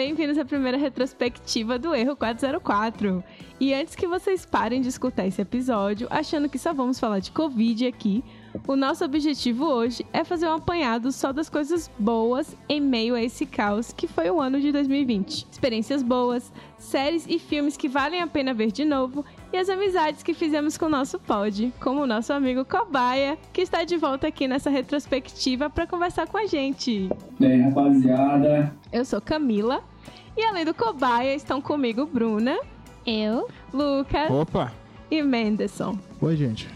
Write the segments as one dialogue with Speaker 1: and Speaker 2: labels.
Speaker 1: Bem-vindos à primeira retrospectiva do Erro 404. E antes que vocês parem de escutar esse episódio achando que só vamos falar de Covid aqui, o nosso objetivo hoje é fazer um apanhado só das coisas boas em meio a esse caos que foi o ano de 2020. Experiências boas, séries e filmes que valem a pena ver de novo e as amizades que fizemos com o nosso pod, como o nosso amigo Cobaia, que está de volta aqui nessa retrospectiva para conversar com a gente.
Speaker 2: E aí, rapaziada?
Speaker 1: Eu sou Camila e além do Cobaia estão comigo Bruna,
Speaker 3: Eu.
Speaker 1: Lucas
Speaker 4: Opa!
Speaker 1: e Menderson.
Speaker 4: Oi, gente.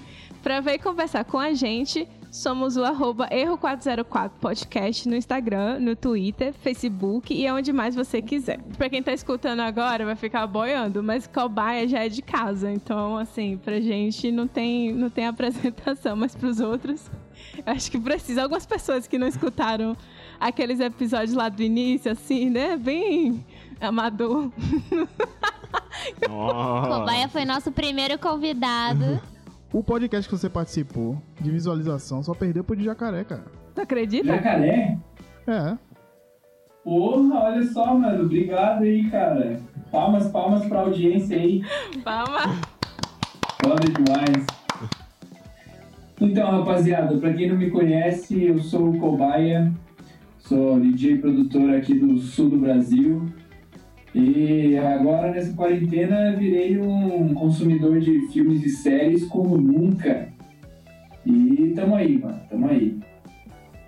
Speaker 1: Para ver e conversar com a gente, somos o arroba Erro404 Podcast no Instagram, no Twitter, Facebook e onde mais você quiser. Pra quem tá escutando agora, vai ficar boiando, mas cobaia já é de casa. Então, assim, pra gente não tem, não tem apresentação, mas pros outros, eu acho que precisa. Algumas pessoas que não escutaram aqueles episódios lá do início, assim, né? Bem amador.
Speaker 3: Cobaia foi nosso primeiro convidado.
Speaker 4: O podcast que você participou de visualização só perdeu pro de jacaré, cara.
Speaker 1: Tu acredita?
Speaker 2: Jacaré?
Speaker 4: É.
Speaker 2: Porra, olha só, mano. Obrigado aí, cara. Palmas, palmas pra audiência aí.
Speaker 1: Palma.
Speaker 2: Foda demais. Então, rapaziada, pra quem não me conhece, eu sou o Cobaia. Sou DJ produtor aqui do sul do Brasil. E agora, nessa quarentena, virei um consumidor de filmes e séries como nunca. E tamo aí, mano. Tamo aí.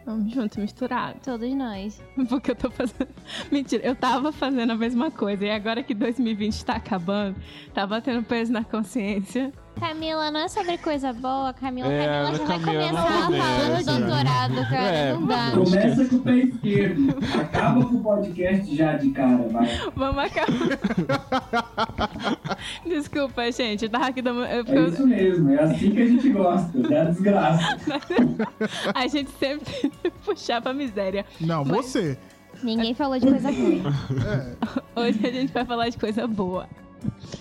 Speaker 1: Vamos junto, misturado.
Speaker 3: Todos nós.
Speaker 1: Porque eu tô fazendo. Mentira, eu tava fazendo a mesma coisa. E agora que 2020 tá acabando, tá batendo peso na consciência.
Speaker 3: Camila, não é sobre coisa boa, Camila.
Speaker 4: É,
Speaker 3: Camila já vai
Speaker 4: Camila não
Speaker 3: começar
Speaker 4: começa.
Speaker 3: falando doutorado, cara.
Speaker 4: É,
Speaker 3: não dá.
Speaker 2: Começa com o pé esquerdo. Acaba com o podcast já de cara, vai.
Speaker 1: Vamos acabar. Desculpa, gente. Eu tava aqui dando. eu-
Speaker 2: É isso mesmo, é assim que a gente gosta, da desgraça.
Speaker 1: A gente sempre puxar pra miséria.
Speaker 4: Não,
Speaker 1: Mas-
Speaker 4: você.
Speaker 3: Ninguém falou de coisa ruim.
Speaker 1: Hoje a gente vai falar de coisa boa.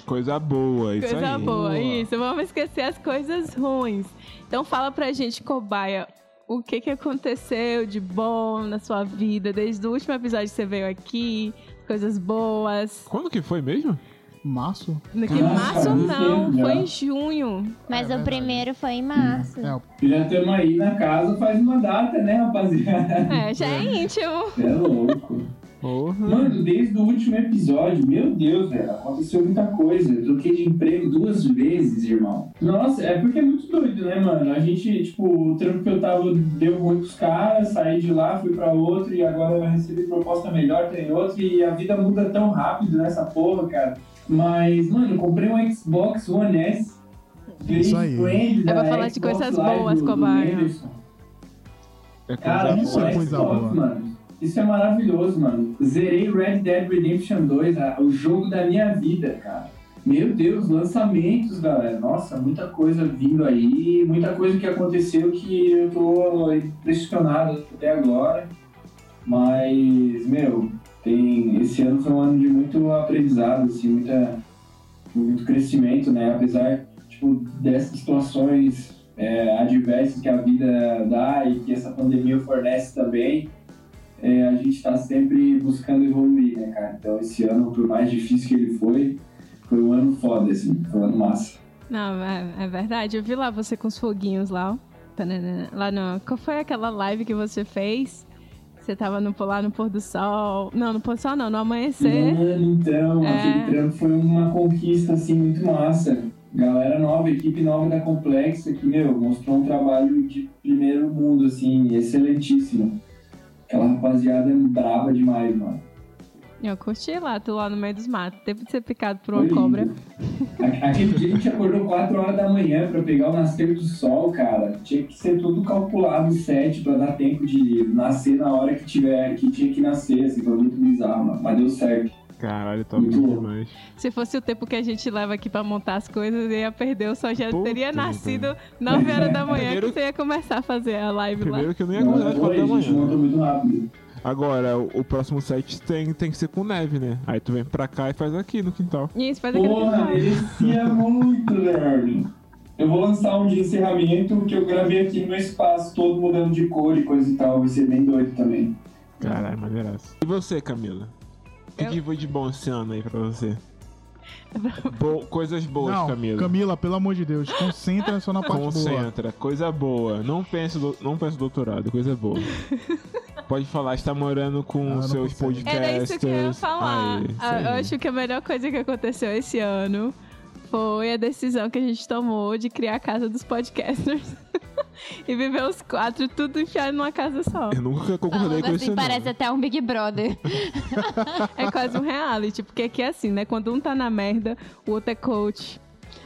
Speaker 4: Coisa boa, isso
Speaker 1: coisa
Speaker 4: aí.
Speaker 1: boa, isso. Vamos esquecer as coisas ruins. Então fala pra gente, cobaia. O que que aconteceu de bom na sua vida desde o último episódio que você veio aqui? Coisas boas.
Speaker 4: Quando que foi mesmo?
Speaker 5: Março?
Speaker 1: No que março não, foi em junho.
Speaker 3: Mas
Speaker 5: É
Speaker 3: o primeiro foi em março.
Speaker 5: É,
Speaker 2: Já estamos aí na casa faz uma data, né, rapaziada?
Speaker 1: É, já é íntimo.
Speaker 2: É louco.
Speaker 4: Porra.
Speaker 2: Mano, desde o último episódio, meu Deus, velho, aconteceu muita coisa. Eu troquei de emprego duas vezes, irmão. Nossa, é porque é muito doido, né, mano? A gente, tipo, o trampo que eu tava deu ruim pros caras, saí de lá, fui pra outro e agora eu recebi proposta melhor, tem outro e a vida muda tão rápido nessa porra, cara. Mas, mano, comprei um Xbox One S. Virei
Speaker 5: Isso aí.
Speaker 2: friend
Speaker 1: É pra
Speaker 2: da
Speaker 1: falar de coisas boas.
Speaker 2: Anderson.
Speaker 4: É
Speaker 2: Cara,
Speaker 4: coisa
Speaker 5: isso
Speaker 2: o
Speaker 5: é coisa
Speaker 2: Xbox,
Speaker 5: boa.
Speaker 2: mano. Isso é maravilhoso, mano. Zerei Red Dead Redemption 2, a- o jogo da minha vida, cara. Meu Deus, lançamentos, galera. Nossa, muita coisa vindo aí, muita coisa que aconteceu que eu tô impressionado até agora. Mas, meu, tem esse ano foi um ano de muito aprendizado, assim, muita, muito crescimento, né? Apesar, tipo, dessas situações é, adversas que a vida dá e que essa pandemia fornece também, é, a gente está sempre buscando evoluir, né, cara? Então, esse ano, por mais difícil que ele foi, foi um ano foda, assim, foi um ano massa.
Speaker 1: Não, é, é verdade. Eu vi lá você com os foguinhos lá, ó. Tanana. Lá no. Qual foi aquela live que você fez? Você tava no, lá no pôr do sol. Não, no pôr do sol não, no amanhecer.
Speaker 2: Mano, então,
Speaker 1: É.
Speaker 2: aquele trampo foi uma conquista, assim, muito massa. Galera nova, equipe nova da Complexa, que, meu, mostrou um trabalho de primeiro mundo, assim, excelentíssimo. Aquela rapaziada é braba demais, mano.
Speaker 1: Eu curti lá, tu lá no meio dos matos. Tempo de ser picado por uma
Speaker 2: Foi
Speaker 1: cobra.
Speaker 2: Aquele dia a gente acordou 4 horas da manhã pra pegar o nascer do sol, cara. Tinha que ser tudo calculado, 7, pra dar tempo de nascer na hora que tiver, que tinha que nascer, assim, foi muito bizarro, mano. Mas deu certo.
Speaker 4: Caralho, top demais.
Speaker 1: Se fosse o tempo que a gente leva aqui pra montar as coisas, eu ia perder. O sol já
Speaker 4: Puta
Speaker 1: teria nascido 9 horas da manhã
Speaker 4: Primeiro-
Speaker 1: que você ia começar a fazer a live lá.
Speaker 4: Primeiro que eu não ia
Speaker 2: Não,
Speaker 4: acordar às quatro
Speaker 2: foi,
Speaker 4: da
Speaker 2: a gente montou
Speaker 4: manhã.
Speaker 2: muito rápido.
Speaker 4: Agora, o, o próximo set tem, tem que ser com neve, né? Aí tu vem pra cá e faz aqui no quintal.
Speaker 1: Isso, faz aquele
Speaker 2: Porra,
Speaker 1: final.
Speaker 2: merecia muito, velho. Eu vou lançar um de encerramento que eu gravei aqui no meu espaço, todo mudando de cor e coisa e tal. Vai ser bem doido também.
Speaker 4: Caralho, maneiraço. E você, Camila? O que,
Speaker 1: Eu-
Speaker 4: que foi de bom esse ano aí pra você? Bo- coisas boas,
Speaker 5: Não,
Speaker 4: Camila.
Speaker 5: Camila, pelo amor de Deus, concentra só na parte boa.
Speaker 4: Concentra, coisa boa. Não pense, do, não pense doutorado, coisa boa. Pode falar, está morando com
Speaker 5: Ah,
Speaker 4: seus podcasters.
Speaker 1: Era isso que eu ia falar. Ah, eu
Speaker 4: aí.
Speaker 1: acho que a melhor coisa que aconteceu esse ano foi a decisão que a gente tomou de criar a casa dos podcasters. e viver os quatro, tudo enfiado numa casa só.
Speaker 4: Eu nunca concordei
Speaker 3: Falando
Speaker 4: com isso,
Speaker 3: assim,
Speaker 4: não.
Speaker 3: parece até um Big Brother.
Speaker 1: É quase um reality, porque aqui é assim, né? Quando um tá na merda, o outro é coach.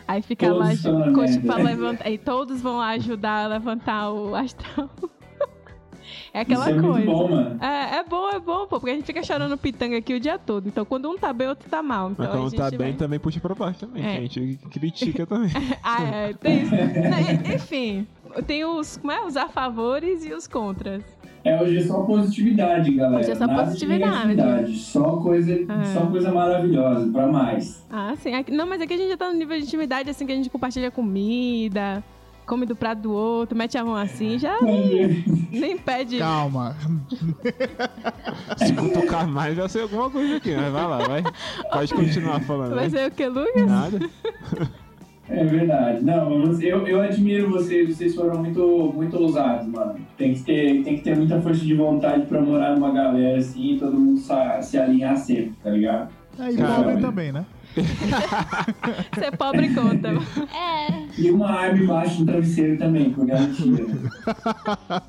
Speaker 1: Aí fica
Speaker 2: Todos
Speaker 1: lá, coach pra levantar. E todos vão lá ajudar a levantar o astral. É aquela
Speaker 2: Isso é
Speaker 1: coisa.
Speaker 2: muito bom, mano.
Speaker 1: É, é bom, é bom, pô, porque a gente fica chorando pitanga aqui o dia todo. Então, quando um tá bem, o outro tá mal. Então,
Speaker 4: Mas
Speaker 1: a
Speaker 4: quando
Speaker 1: gente
Speaker 4: tá
Speaker 1: vai-
Speaker 4: bem, também puxa pra baixo também.
Speaker 1: É.
Speaker 4: que A gente critica também.
Speaker 1: Ah, é, tem isso. Enfim, tem os, como é? os a favores e os contras.
Speaker 2: É, hoje é só positividade, galera.
Speaker 1: Hoje é só
Speaker 2: Nada de
Speaker 1: positividade.
Speaker 2: negatividade, Só coisa,
Speaker 1: É.
Speaker 2: só coisa maravilhosa, pra mais.
Speaker 1: Ah, sim. Não, mas aqui a gente já tá no nível de intimidade, assim, que a gente compartilha comida, come do prato do outro, mete a mão assim, já nem pede.
Speaker 5: Calma.
Speaker 4: Se cutucar mais, vai ser alguma coisa aqui. Mas vai lá, vai. Pode continuar falando.
Speaker 1: Vai ser o que, Lucas?
Speaker 4: Nada.
Speaker 2: É verdade. Não, mas eu, eu admiro vocês, vocês foram muito, muito ousados, mano. Tem que, ter, tem que ter muita força de vontade pra morar numa galera assim e todo mundo sa- se alinhar sempre, tá ligado?
Speaker 5: É, e pobre também, né?
Speaker 1: Ser pobre conta.
Speaker 3: É,
Speaker 2: E uma arma embaixo do travesseiro também, por garantia.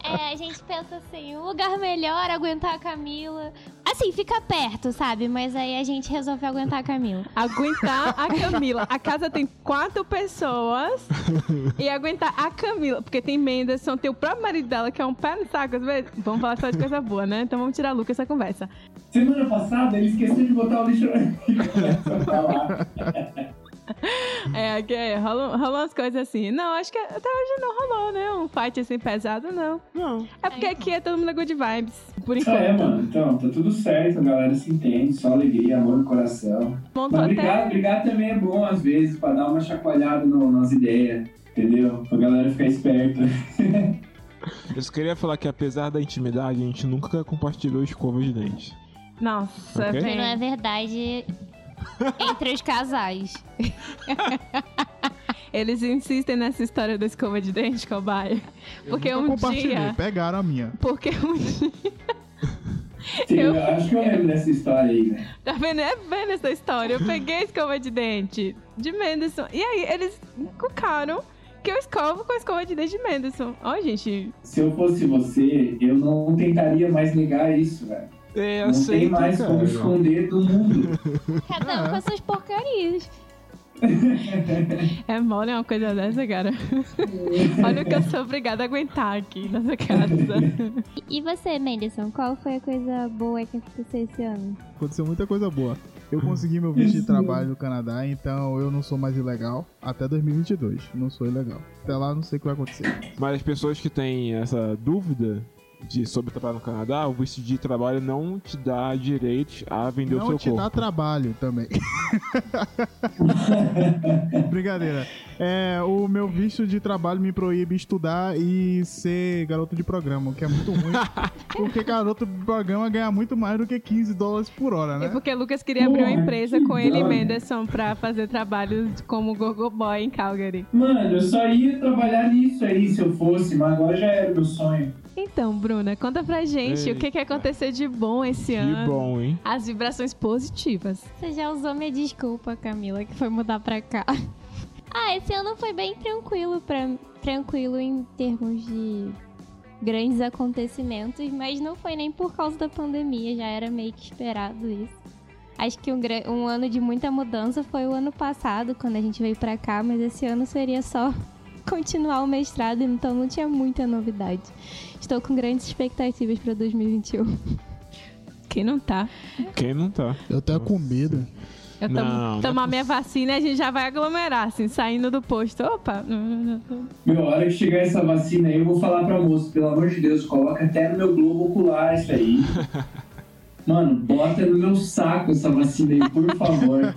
Speaker 3: é, a gente pensa assim, um lugar melhor, aguentar a Camila. Assim, fica perto, sabe? Mas aí a gente resolveu aguentar a Camila.
Speaker 1: Aguentar a Camila. A casa tem quatro pessoas e aguentar a Camila. Porque tem Menderson, tem o próprio marido dela, que é um pé no saco. às vezes. Vamos falar só de coisa boa, né? Então vamos tirar a Lucas essa conversa.
Speaker 2: Semana passada ele esqueceu de botar o lixo falar.
Speaker 1: É, que é, rolam, rolam umas coisas assim. Não, acho que até hoje não rolou, né? Um fight assim pesado, não.
Speaker 4: Não.
Speaker 1: É porque aqui é todo mundo good vibes, por
Speaker 2: Só é,
Speaker 1: enquanto.
Speaker 2: mano. Então, tá tudo certo, a galera se entende, só alegria, amor no coração.
Speaker 1: Montou
Speaker 2: Mas brigar,
Speaker 1: até.
Speaker 2: brigar também é bom às vezes, pra dar uma chacoalhada no- nas ideias, entendeu? Pra galera ficar esperta.
Speaker 4: Eu só queria falar que apesar da intimidade, a gente nunca compartilhou escova de dente.
Speaker 1: Nossa,
Speaker 4: Ok.
Speaker 3: Porque não é verdade entre os casais.
Speaker 1: Eles insistem nessa história da escova de dente, cobaia. Porque
Speaker 5: eu
Speaker 1: um dia.
Speaker 5: pegaram a minha.
Speaker 1: Porque um dia.
Speaker 2: Sim,
Speaker 1: Eu-
Speaker 2: eu acho que eu lembro dessa história aí, né?
Speaker 1: Tá vendo? É vendo essa história. Eu peguei a escova de dente de Menderson. E aí, eles cucaram que eu escovo com a escova de dente de Menderson. Ó, gente.
Speaker 2: Se eu fosse você, eu não tentaria mais negar isso, velho.
Speaker 4: É,
Speaker 2: Não tem mais como esconder do mundo.
Speaker 3: Cada um com as suas porcarias.
Speaker 1: É mole uma coisa dessa, cara. Olha o que eu sou obrigada a aguentar aqui nessa casa.
Speaker 3: E você, Menderson, qual foi a coisa boa que aconteceu esse ano?
Speaker 5: Aconteceu muita coisa boa. Eu consegui meu visto de trabalho no Canadá, então eu não sou mais ilegal até 2022. Não sou ilegal. Até lá não sei o que vai acontecer.
Speaker 4: Mas as pessoas que têm essa dúvida de sobre trabalhar no Canadá, o visto de trabalho não te dá direito a vender o
Speaker 5: Não
Speaker 4: seu
Speaker 5: te dá
Speaker 4: corpo.
Speaker 5: trabalho também. Brincadeira. É, o meu visto de trabalho me proíbe estudar e ser garoto de programa, o que é muito ruim. porque garoto de programa ganha muito mais do que 15 dólares por hora,
Speaker 1: É
Speaker 5: né?
Speaker 1: porque Lucas queria abrir uma empresa com ele e. Menderson pra fazer trabalhos como Gogo Boy em Calgary.
Speaker 2: Mano, eu só ia trabalhar nisso aí se eu fosse, mas agora já era meu sonho.
Speaker 1: Então, Bruna, conta pra gente
Speaker 4: Ei.
Speaker 1: o que, que aconteceu de bom esse ano.
Speaker 4: Que bom, hein?
Speaker 1: As vibrações positivas.
Speaker 3: Você já usou minha desculpa, Camila, que foi mudar pra cá. Ah, esse ano foi bem tranquilo, pra, tranquilo em termos de grandes acontecimentos, mas não foi nem por causa da pandemia, já era meio que esperado isso. Acho que um, um ano de muita mudança foi o ano passado, quando a gente veio pra cá, mas esse ano seria só continuar o mestrado, então não tinha muita novidade. Estou com grandes expectativas pra 2021.
Speaker 1: Quem não tá?
Speaker 4: Quem não tá?
Speaker 5: Eu tenho com medo.
Speaker 1: Eu
Speaker 4: Não,
Speaker 1: tomo,
Speaker 4: não é
Speaker 1: tomar minha vacina e a gente já vai aglomerar, assim, saindo do posto. Opa!
Speaker 2: Meu, a hora que chegar essa vacina aí, eu vou falar pra moça, pelo amor de Deus, coloca até no meu globo ocular isso aí. Mano, bota no meu saco essa vacina aí, por favor.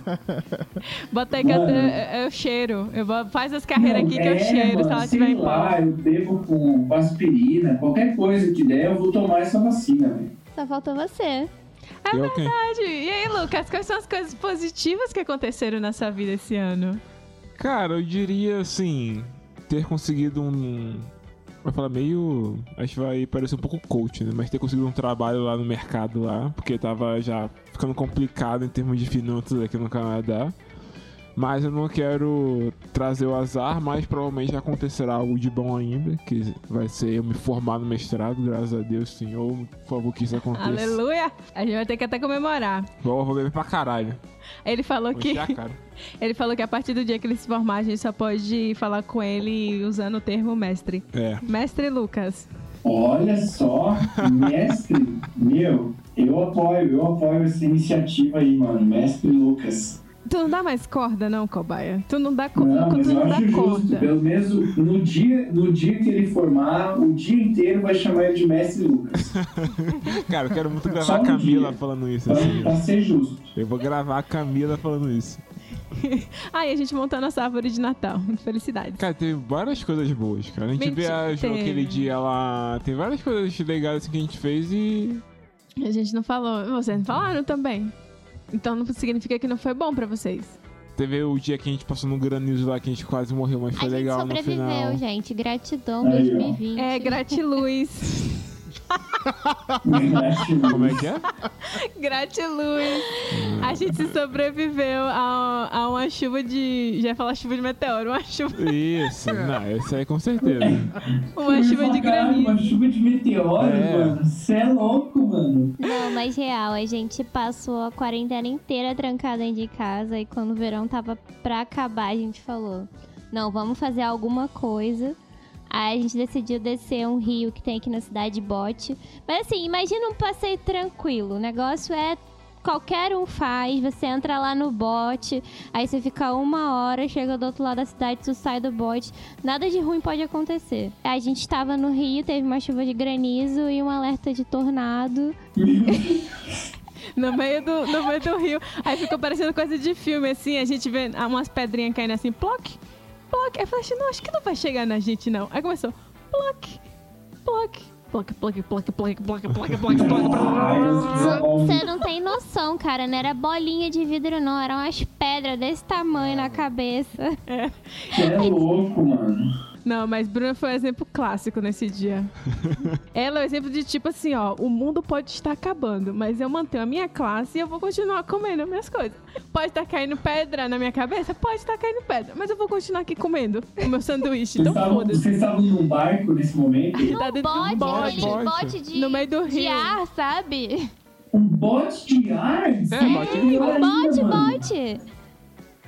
Speaker 1: Bota aí que
Speaker 2: Mano.
Speaker 1: eu, eu cheiro. Eu vou, faz as carreiras
Speaker 2: Não,
Speaker 1: aqui que eu
Speaker 2: é,
Speaker 1: cheiro
Speaker 2: mano,
Speaker 1: se ela
Speaker 2: sei lá, eu bebo com aspirina, qualquer coisa que der, eu vou tomar essa vacina, velho.
Speaker 3: Só faltou você.
Speaker 1: É
Speaker 4: Eu quem?
Speaker 1: verdade. E aí, Lucas, quais são as coisas positivas que aconteceram na sua vida esse ano?
Speaker 4: Cara, eu diria assim, ter conseguido um. Vai falar meio. Acho que vai parecer um pouco coach, né? Mas ter conseguido um trabalho lá no mercado lá, porque tava já ficando complicado em termos de finanças aqui no Canadá. Mas eu não quero trazer o azar, mas provavelmente acontecerá algo de bom ainda, que vai ser eu me formar no mestrado, graças a Deus, Senhor, por favor que isso aconteça.
Speaker 1: Aleluia! A gente vai ter que até comemorar.
Speaker 4: Vou, vou beber pra caralho.
Speaker 1: Ele falou
Speaker 4: Vou
Speaker 1: que ele falou que a partir do dia que ele se formar, a gente só pode falar com ele usando o termo mestre.
Speaker 4: É.
Speaker 1: Mestre Lucas.
Speaker 2: Olha só, mestre, meu, eu apoio, eu apoio essa iniciativa aí, mano, mestre Lucas.
Speaker 1: Tu não dá mais corda, não, cobaia? Tu não dá, co
Speaker 2: Não, mas
Speaker 1: tu
Speaker 2: eu
Speaker 1: não dá
Speaker 2: acho justo,
Speaker 1: corda.
Speaker 2: pelo menos no dia, no dia que ele formar, o dia inteiro vai chamar ele de mestre Lucas,
Speaker 4: Cara, eu quero muito gravar
Speaker 2: Só
Speaker 4: a Camila
Speaker 2: dia.
Speaker 4: falando isso,
Speaker 2: pra,
Speaker 4: assim.
Speaker 2: pra ser justo.
Speaker 4: Eu vou gravar a Camila falando isso.
Speaker 1: Ah, e a gente montando nossa árvore de Natal. Felicidades.
Speaker 4: Cara, teve várias coisas boas, cara. A gente
Speaker 1: Mentira,
Speaker 4: viajou aquele dia lá. Tem várias coisas legais assim, que a gente fez e.
Speaker 1: A gente não falou. Vocês não falaram também. Então não significa que não foi bom pra vocês.
Speaker 4: Teve o dia que a gente passou no granizo lá, que a gente quase morreu, mas foi
Speaker 3: a gente
Speaker 4: legal no
Speaker 3: sobreviveu,
Speaker 4: final.
Speaker 3: gente. Gratidão
Speaker 2: Aí, ó.
Speaker 3: 2020.
Speaker 1: É, gratiluz.
Speaker 4: Como é que é?
Speaker 1: gratiluz. A gente se sobreviveu a, a uma chuva de. Já ia falar chuva de meteoro. Uma chuva,
Speaker 4: Isso, não, esse aí com certeza.
Speaker 1: uma chuva de
Speaker 2: Caralho, Uma
Speaker 1: granizo.
Speaker 2: chuva de meteoro,
Speaker 4: É.
Speaker 2: mano. Você é louco, mano.
Speaker 3: Não, mas real, a gente passou a quarentena inteira trancada dentro de casa e quando o verão tava pra acabar, a gente falou: não, vamos fazer alguma coisa. Aí a gente decidiu descer um rio que tem aqui na cidade de Bote. Mas assim, imagina um passeio tranquilo. O negócio é qualquer um faz. Você entra lá no bote, aí você fica uma hora, chega do outro lado da cidade, tu sai do bote. Nada de ruim pode acontecer. A gente estava no rio, teve uma chuva de granizo e um alerta de tornado.
Speaker 1: No meio, do, no meio do rio. Aí ficou parecendo coisa de filme, assim. A gente vê umas pedrinhas caindo assim, ploc, ploc. Aí eu falei assim, não, acho que não vai chegar na gente, não. Aí começou, ploc, ploc, ploc, ploc, ploc, ploc, ploc, ploc, ploc.
Speaker 3: Você não tem noção, cara. Não era bolinha de vidro, não. Eram umas pedras desse tamanho na cabeça.
Speaker 2: Você é louco, mano.
Speaker 1: Não, mas Bruna foi um exemplo clássico nesse dia. Ela é o exemplo de tipo assim, ó, o mundo pode estar acabando, mas eu mantenho a minha classe e eu vou continuar comendo as minhas coisas. Pode estar caindo pedra na minha cabeça? Pode estar caindo pedra, mas eu vou continuar aqui comendo o meu sanduíche.
Speaker 2: Vocês
Speaker 1: Então
Speaker 2: estavam,
Speaker 1: foda-se.
Speaker 2: vocês estavam num barco nesse momento?
Speaker 1: Tá dentro de um
Speaker 3: Bote,
Speaker 1: bote.
Speaker 4: bote.
Speaker 3: bote de,
Speaker 1: No meio do
Speaker 3: de
Speaker 1: rio.
Speaker 3: ar, sabe?
Speaker 2: Um bote de ar?
Speaker 4: É, bote de
Speaker 2: Pior
Speaker 3: Um bote,
Speaker 2: mano.
Speaker 3: bote.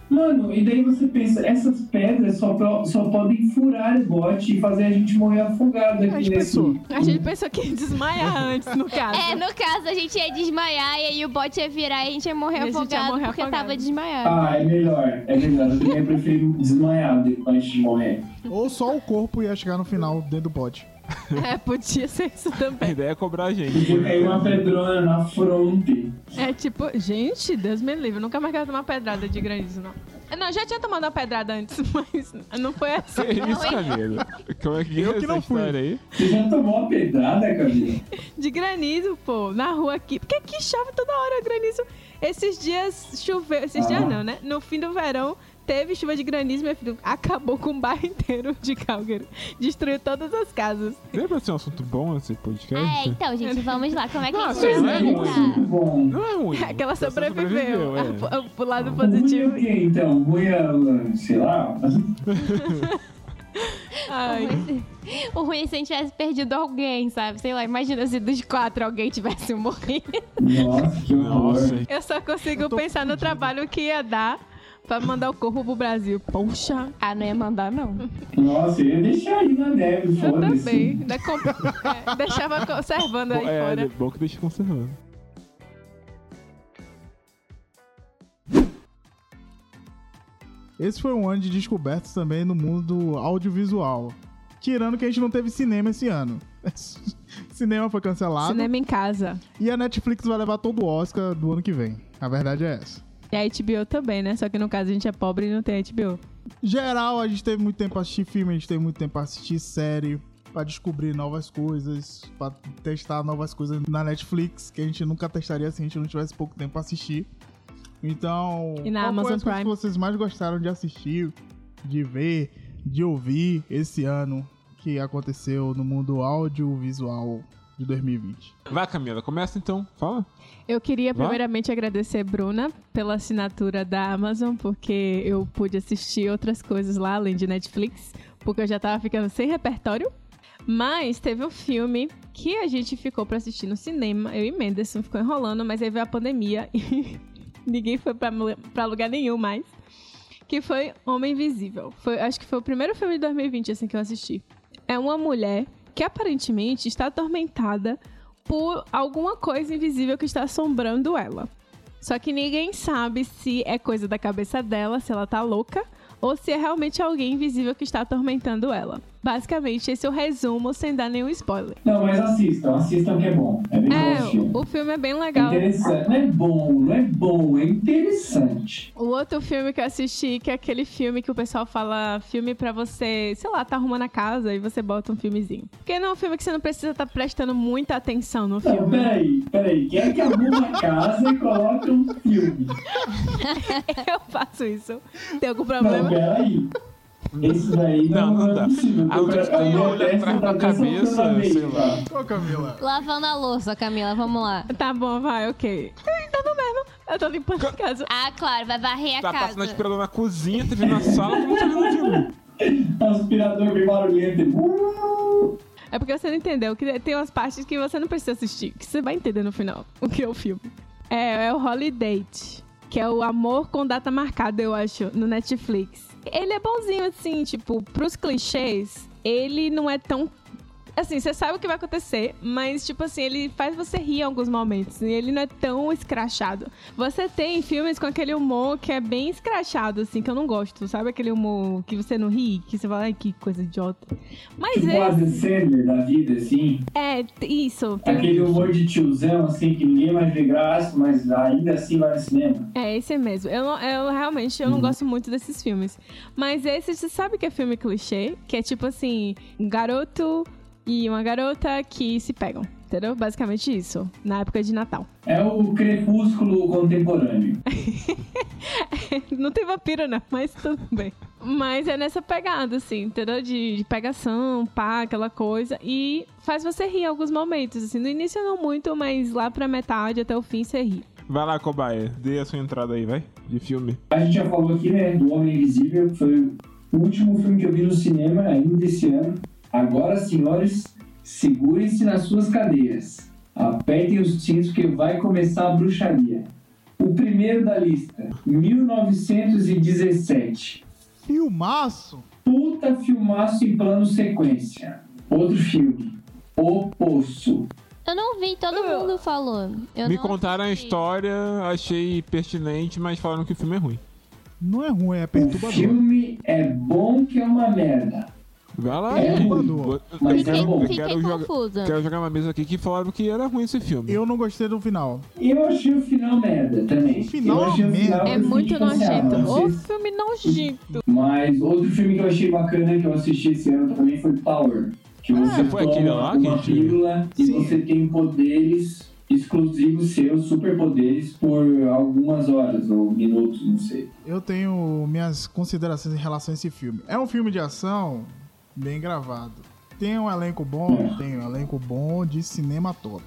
Speaker 2: Mano, e daí você pensa, essas pedras só, só podem furar o bote e fazer a gente morrer afogado
Speaker 5: A
Speaker 2: aqui
Speaker 5: gente
Speaker 2: nesse...
Speaker 5: pensou.
Speaker 1: A gente pensou que ia desmaiar antes, no caso.
Speaker 3: É, no caso, a gente ia desmaiar e aí o bote ia virar e a gente ia morrer
Speaker 1: E a gente ia
Speaker 3: afogado
Speaker 1: morrer
Speaker 3: porque
Speaker 1: afogado.
Speaker 3: tava desmaiado.
Speaker 2: Ah, é melhor, é melhor. Eu também prefiro desmaiar de- antes de morrer.
Speaker 5: Ou só o corpo ia chegar no final dentro do pote.
Speaker 1: É, podia ser isso
Speaker 4: A
Speaker 1: também.
Speaker 4: ideia é cobrar a gente.
Speaker 2: Podia cair uma pedrona na fronte.
Speaker 1: É tipo, gente, Deus me livre, eu nunca mais quero tomar pedrada de granizo, não. Não, já tinha tomado uma pedrada antes, mas não foi assim.
Speaker 4: Que isso, Camila? Como é que
Speaker 5: Eu
Speaker 4: é
Speaker 5: que
Speaker 4: essa
Speaker 5: não fui.
Speaker 4: história aí?
Speaker 2: Você já tomou uma pedrada, Camila?
Speaker 1: De granizo, pô, na rua aqui. Porque aqui chove toda hora granizo. Esses dias choveu. Esses dias
Speaker 2: Ah.
Speaker 1: não, né? No fim do verão, teve chuva de granizo, meu filho. Acabou com o bairro inteiro de Calgary. Destruiu todas as casas.
Speaker 4: Lembra ser um assunto bom esse podcast?
Speaker 3: É, então, gente, vamos lá. Como é que a
Speaker 4: Nossa,
Speaker 3: gente
Speaker 4: não
Speaker 3: vai
Speaker 4: é
Speaker 2: Muito
Speaker 3: explicar?
Speaker 2: bom.
Speaker 4: Não é ruim.
Speaker 1: Aquela
Speaker 4: Você
Speaker 1: sobreviveu.
Speaker 4: é.
Speaker 1: A- o- o lado
Speaker 2: Ruim é
Speaker 1: positivo.
Speaker 2: o quê, então? Ruim é, sei lá...
Speaker 1: Ai.
Speaker 3: O ruim é se a gente tivesse perdido alguém, sabe? Sei lá, imagina se dos quatro alguém tivesse morrido.
Speaker 2: Nossa, que horror.
Speaker 1: Eu só consigo pensar no trabalho que ia dar pra mandar o corpo pro Brasil. Poxa,
Speaker 3: Ah, não ia mandar, não.
Speaker 2: Nossa, eu ia deixar aí na neve,
Speaker 1: eu também. Da com- é, deixava conservando aí
Speaker 4: é,
Speaker 1: fora.
Speaker 4: é bom que deixa conservando.
Speaker 5: Esse foi um ano de descobertas também no mundo do audiovisual. Tirando que a gente não teve cinema esse ano. Cinema foi cancelado.
Speaker 1: Cinema em casa.
Speaker 5: E a Netflix vai levar todo o Oscar do ano que vem. A verdade é essa.
Speaker 1: E a HBO também, né? Só que no caso a gente é pobre e não tem HBO.
Speaker 5: Geral, a gente teve muito tempo pra assistir filme, a gente teve muito tempo pra assistir série, pra descobrir novas coisas, pra testar novas coisas na Netflix, que a gente nunca testaria se a gente não tivesse pouco tempo pra assistir. Então,
Speaker 1: E na
Speaker 5: qual
Speaker 1: Amazon
Speaker 5: foi
Speaker 1: Prime?
Speaker 5: que vocês mais gostaram de assistir, de ver, de ouvir esse ano que aconteceu no mundo audiovisual de 2020?
Speaker 4: Vai, Camila, começa então. Fala.
Speaker 1: Eu queria
Speaker 4: Vai.
Speaker 1: primeiramente agradecer Bruna pela assinatura da Amazon, porque eu pude assistir outras coisas lá, além de Netflix, porque eu já tava ficando sem repertório. Mas teve um filme que a gente ficou pra assistir no cinema, eu e Menderson ficou enrolando, mas aí veio a pandemia e ninguém foi pra, pra lugar nenhum mais. Que foi Homem Invisível. Foi, acho que foi o primeiro filme de 2020 assim que eu assisti. É uma mulher que aparentemente está atormentada por alguma coisa invisível que está assombrando ela. Só que ninguém sabe se é coisa da cabeça dela, se ela tá louca, ou se é realmente alguém invisível que está atormentando ela. Basicamente, esse é o resumo sem dar nenhum spoiler.
Speaker 2: Não, mas assistam, assistam que é bom. É bem bom
Speaker 1: É,
Speaker 2: esse filme.
Speaker 1: o filme é bem
Speaker 2: É
Speaker 1: legal.
Speaker 2: interessante. Não é bom, não é bom, é interessante.
Speaker 1: O outro filme que eu assisti, que é aquele filme que o pessoal fala filme pra você, sei lá, tá arrumando a casa e você bota um filmezinho. Porque não é um filme que você não precisa estar prestando muita atenção no
Speaker 2: Não,
Speaker 1: filme.
Speaker 2: peraí, peraí. Quem é que arruma a casa e coloca um filme?
Speaker 1: Eu faço isso. Tem algum
Speaker 2: Não,
Speaker 1: problema?
Speaker 2: peraí. Daí não,
Speaker 4: Não, não
Speaker 2: é
Speaker 4: dá.
Speaker 2: possível.
Speaker 4: A outra
Speaker 2: porque
Speaker 4: tem olho atrás
Speaker 2: tá
Speaker 4: da cabeça,
Speaker 2: a meia,
Speaker 4: sei
Speaker 2: tá?
Speaker 4: lá.
Speaker 5: Ô, Camila.
Speaker 3: Lavando a louça, Camila, vamos lá.
Speaker 1: Tá bom, vai, ok. Tá no mesmo. Eu tô limpando a casa.
Speaker 3: Ah, claro, vai varrer a
Speaker 4: Tá
Speaker 3: casa.
Speaker 4: passando aspirador na cozinha, tá vindo na sala, como tá vendo o filme?
Speaker 2: Aspirador bem barulhento. Uh!
Speaker 1: É porque você não entendeu que tem umas partes que você não precisa assistir, que você vai entender no final o que é o filme. É, é o Holiday, que é o Amor com Data Marcada, eu acho, no Netflix. Ele é bonzinho, assim, tipo, pros clichês, ele não é tão. Assim, você sabe o que vai acontecer, mas, tipo assim, ele faz você rir em alguns momentos. E ele não é tão escrachado. Você tem filmes com aquele humor que é bem escrachado, assim, que eu não gosto. Sabe aquele humor que você não ri, que você fala, ai, que coisa idiota. Mas
Speaker 2: Tipo
Speaker 1: esse
Speaker 2: Adam Sandler da vida, assim.
Speaker 1: é, isso. Tem...
Speaker 2: Aquele humor de tiozão, assim, que ninguém mais vê graça, mas ainda assim vai no cinema.
Speaker 1: É, esse mesmo. Eu, eu realmente eu não gosto muito desses filmes. Mas esse, você sabe que é filme clichê? Que é tipo assim, um garoto e uma garota que se pegam. Entendeu? Basicamente isso. Na época de Natal.
Speaker 2: É o crepúsculo contemporâneo.
Speaker 1: não tem vampiro, não, mas tudo bem. Mas é nessa pegada, assim, entendeu? De, de pegação, pá, aquela coisa. E faz você rir em alguns momentos, assim. No início não muito, mas lá pra metade, até o fim, você ri.
Speaker 4: Vai lá, cobaia, dê a sua entrada aí, vai, de filme.
Speaker 2: A gente já falou aqui, né, do Homem Invisível, que foi o último filme que eu vi no cinema ainda esse ano. Agora, senhores, segurem-se nas suas cadeiras. Apertem os cintos que vai começar a bruxaria. O primeiro da lista, 1917.
Speaker 5: Filmaço!
Speaker 2: Puta filmaço em plano sequência. Outro filme, O Poço.
Speaker 3: Eu não vi, todo mundo falou. Eu
Speaker 4: Me
Speaker 3: não
Speaker 4: contaram a história, achei pertinente, mas falaram que o filme é ruim.
Speaker 5: Não é ruim, é
Speaker 2: O
Speaker 5: perturbador.
Speaker 2: filme é bom que é uma merda.
Speaker 4: Vai lá.
Speaker 2: É. Mas
Speaker 3: Fiquei,
Speaker 2: é bom.
Speaker 3: fiquei
Speaker 4: Quero jogar-. Quero jogar uma mesa aqui que falaram que era ruim esse filme.
Speaker 5: Eu não gostei do final.
Speaker 2: E eu achei o final merda também.
Speaker 5: O final
Speaker 2: eu achei o final
Speaker 1: É
Speaker 2: eu
Speaker 1: muito
Speaker 2: tipo assim, ah,
Speaker 1: nojento.
Speaker 2: não
Speaker 1: Ô,
Speaker 2: sei
Speaker 1: filme nojento.
Speaker 2: Mas outro filme que eu achei bacana que eu assisti esse ano também foi Power. Que você
Speaker 4: foi aquele lá
Speaker 2: uma
Speaker 4: que
Speaker 2: pílula e
Speaker 5: Sim.
Speaker 2: você tem poderes exclusivos seus, superpoderes, por algumas horas ou minutos, não sei.
Speaker 5: Eu tenho minhas considerações em relação a esse filme. É um filme de ação bem gravado. Tem um elenco bom?
Speaker 2: É.
Speaker 5: Tem um elenco bom de cinema top.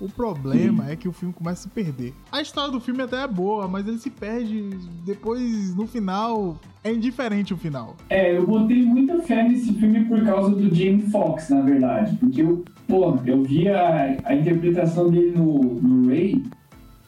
Speaker 5: O problema é que o filme começa a se perder. A história do filme até é boa, mas ele se perde depois, no final, é indiferente o final.
Speaker 2: É, eu botei muita fé nesse filme por causa do Jamie Foxx, na verdade. Porque eu, pô, eu vi a, a interpretação dele no, no Ray,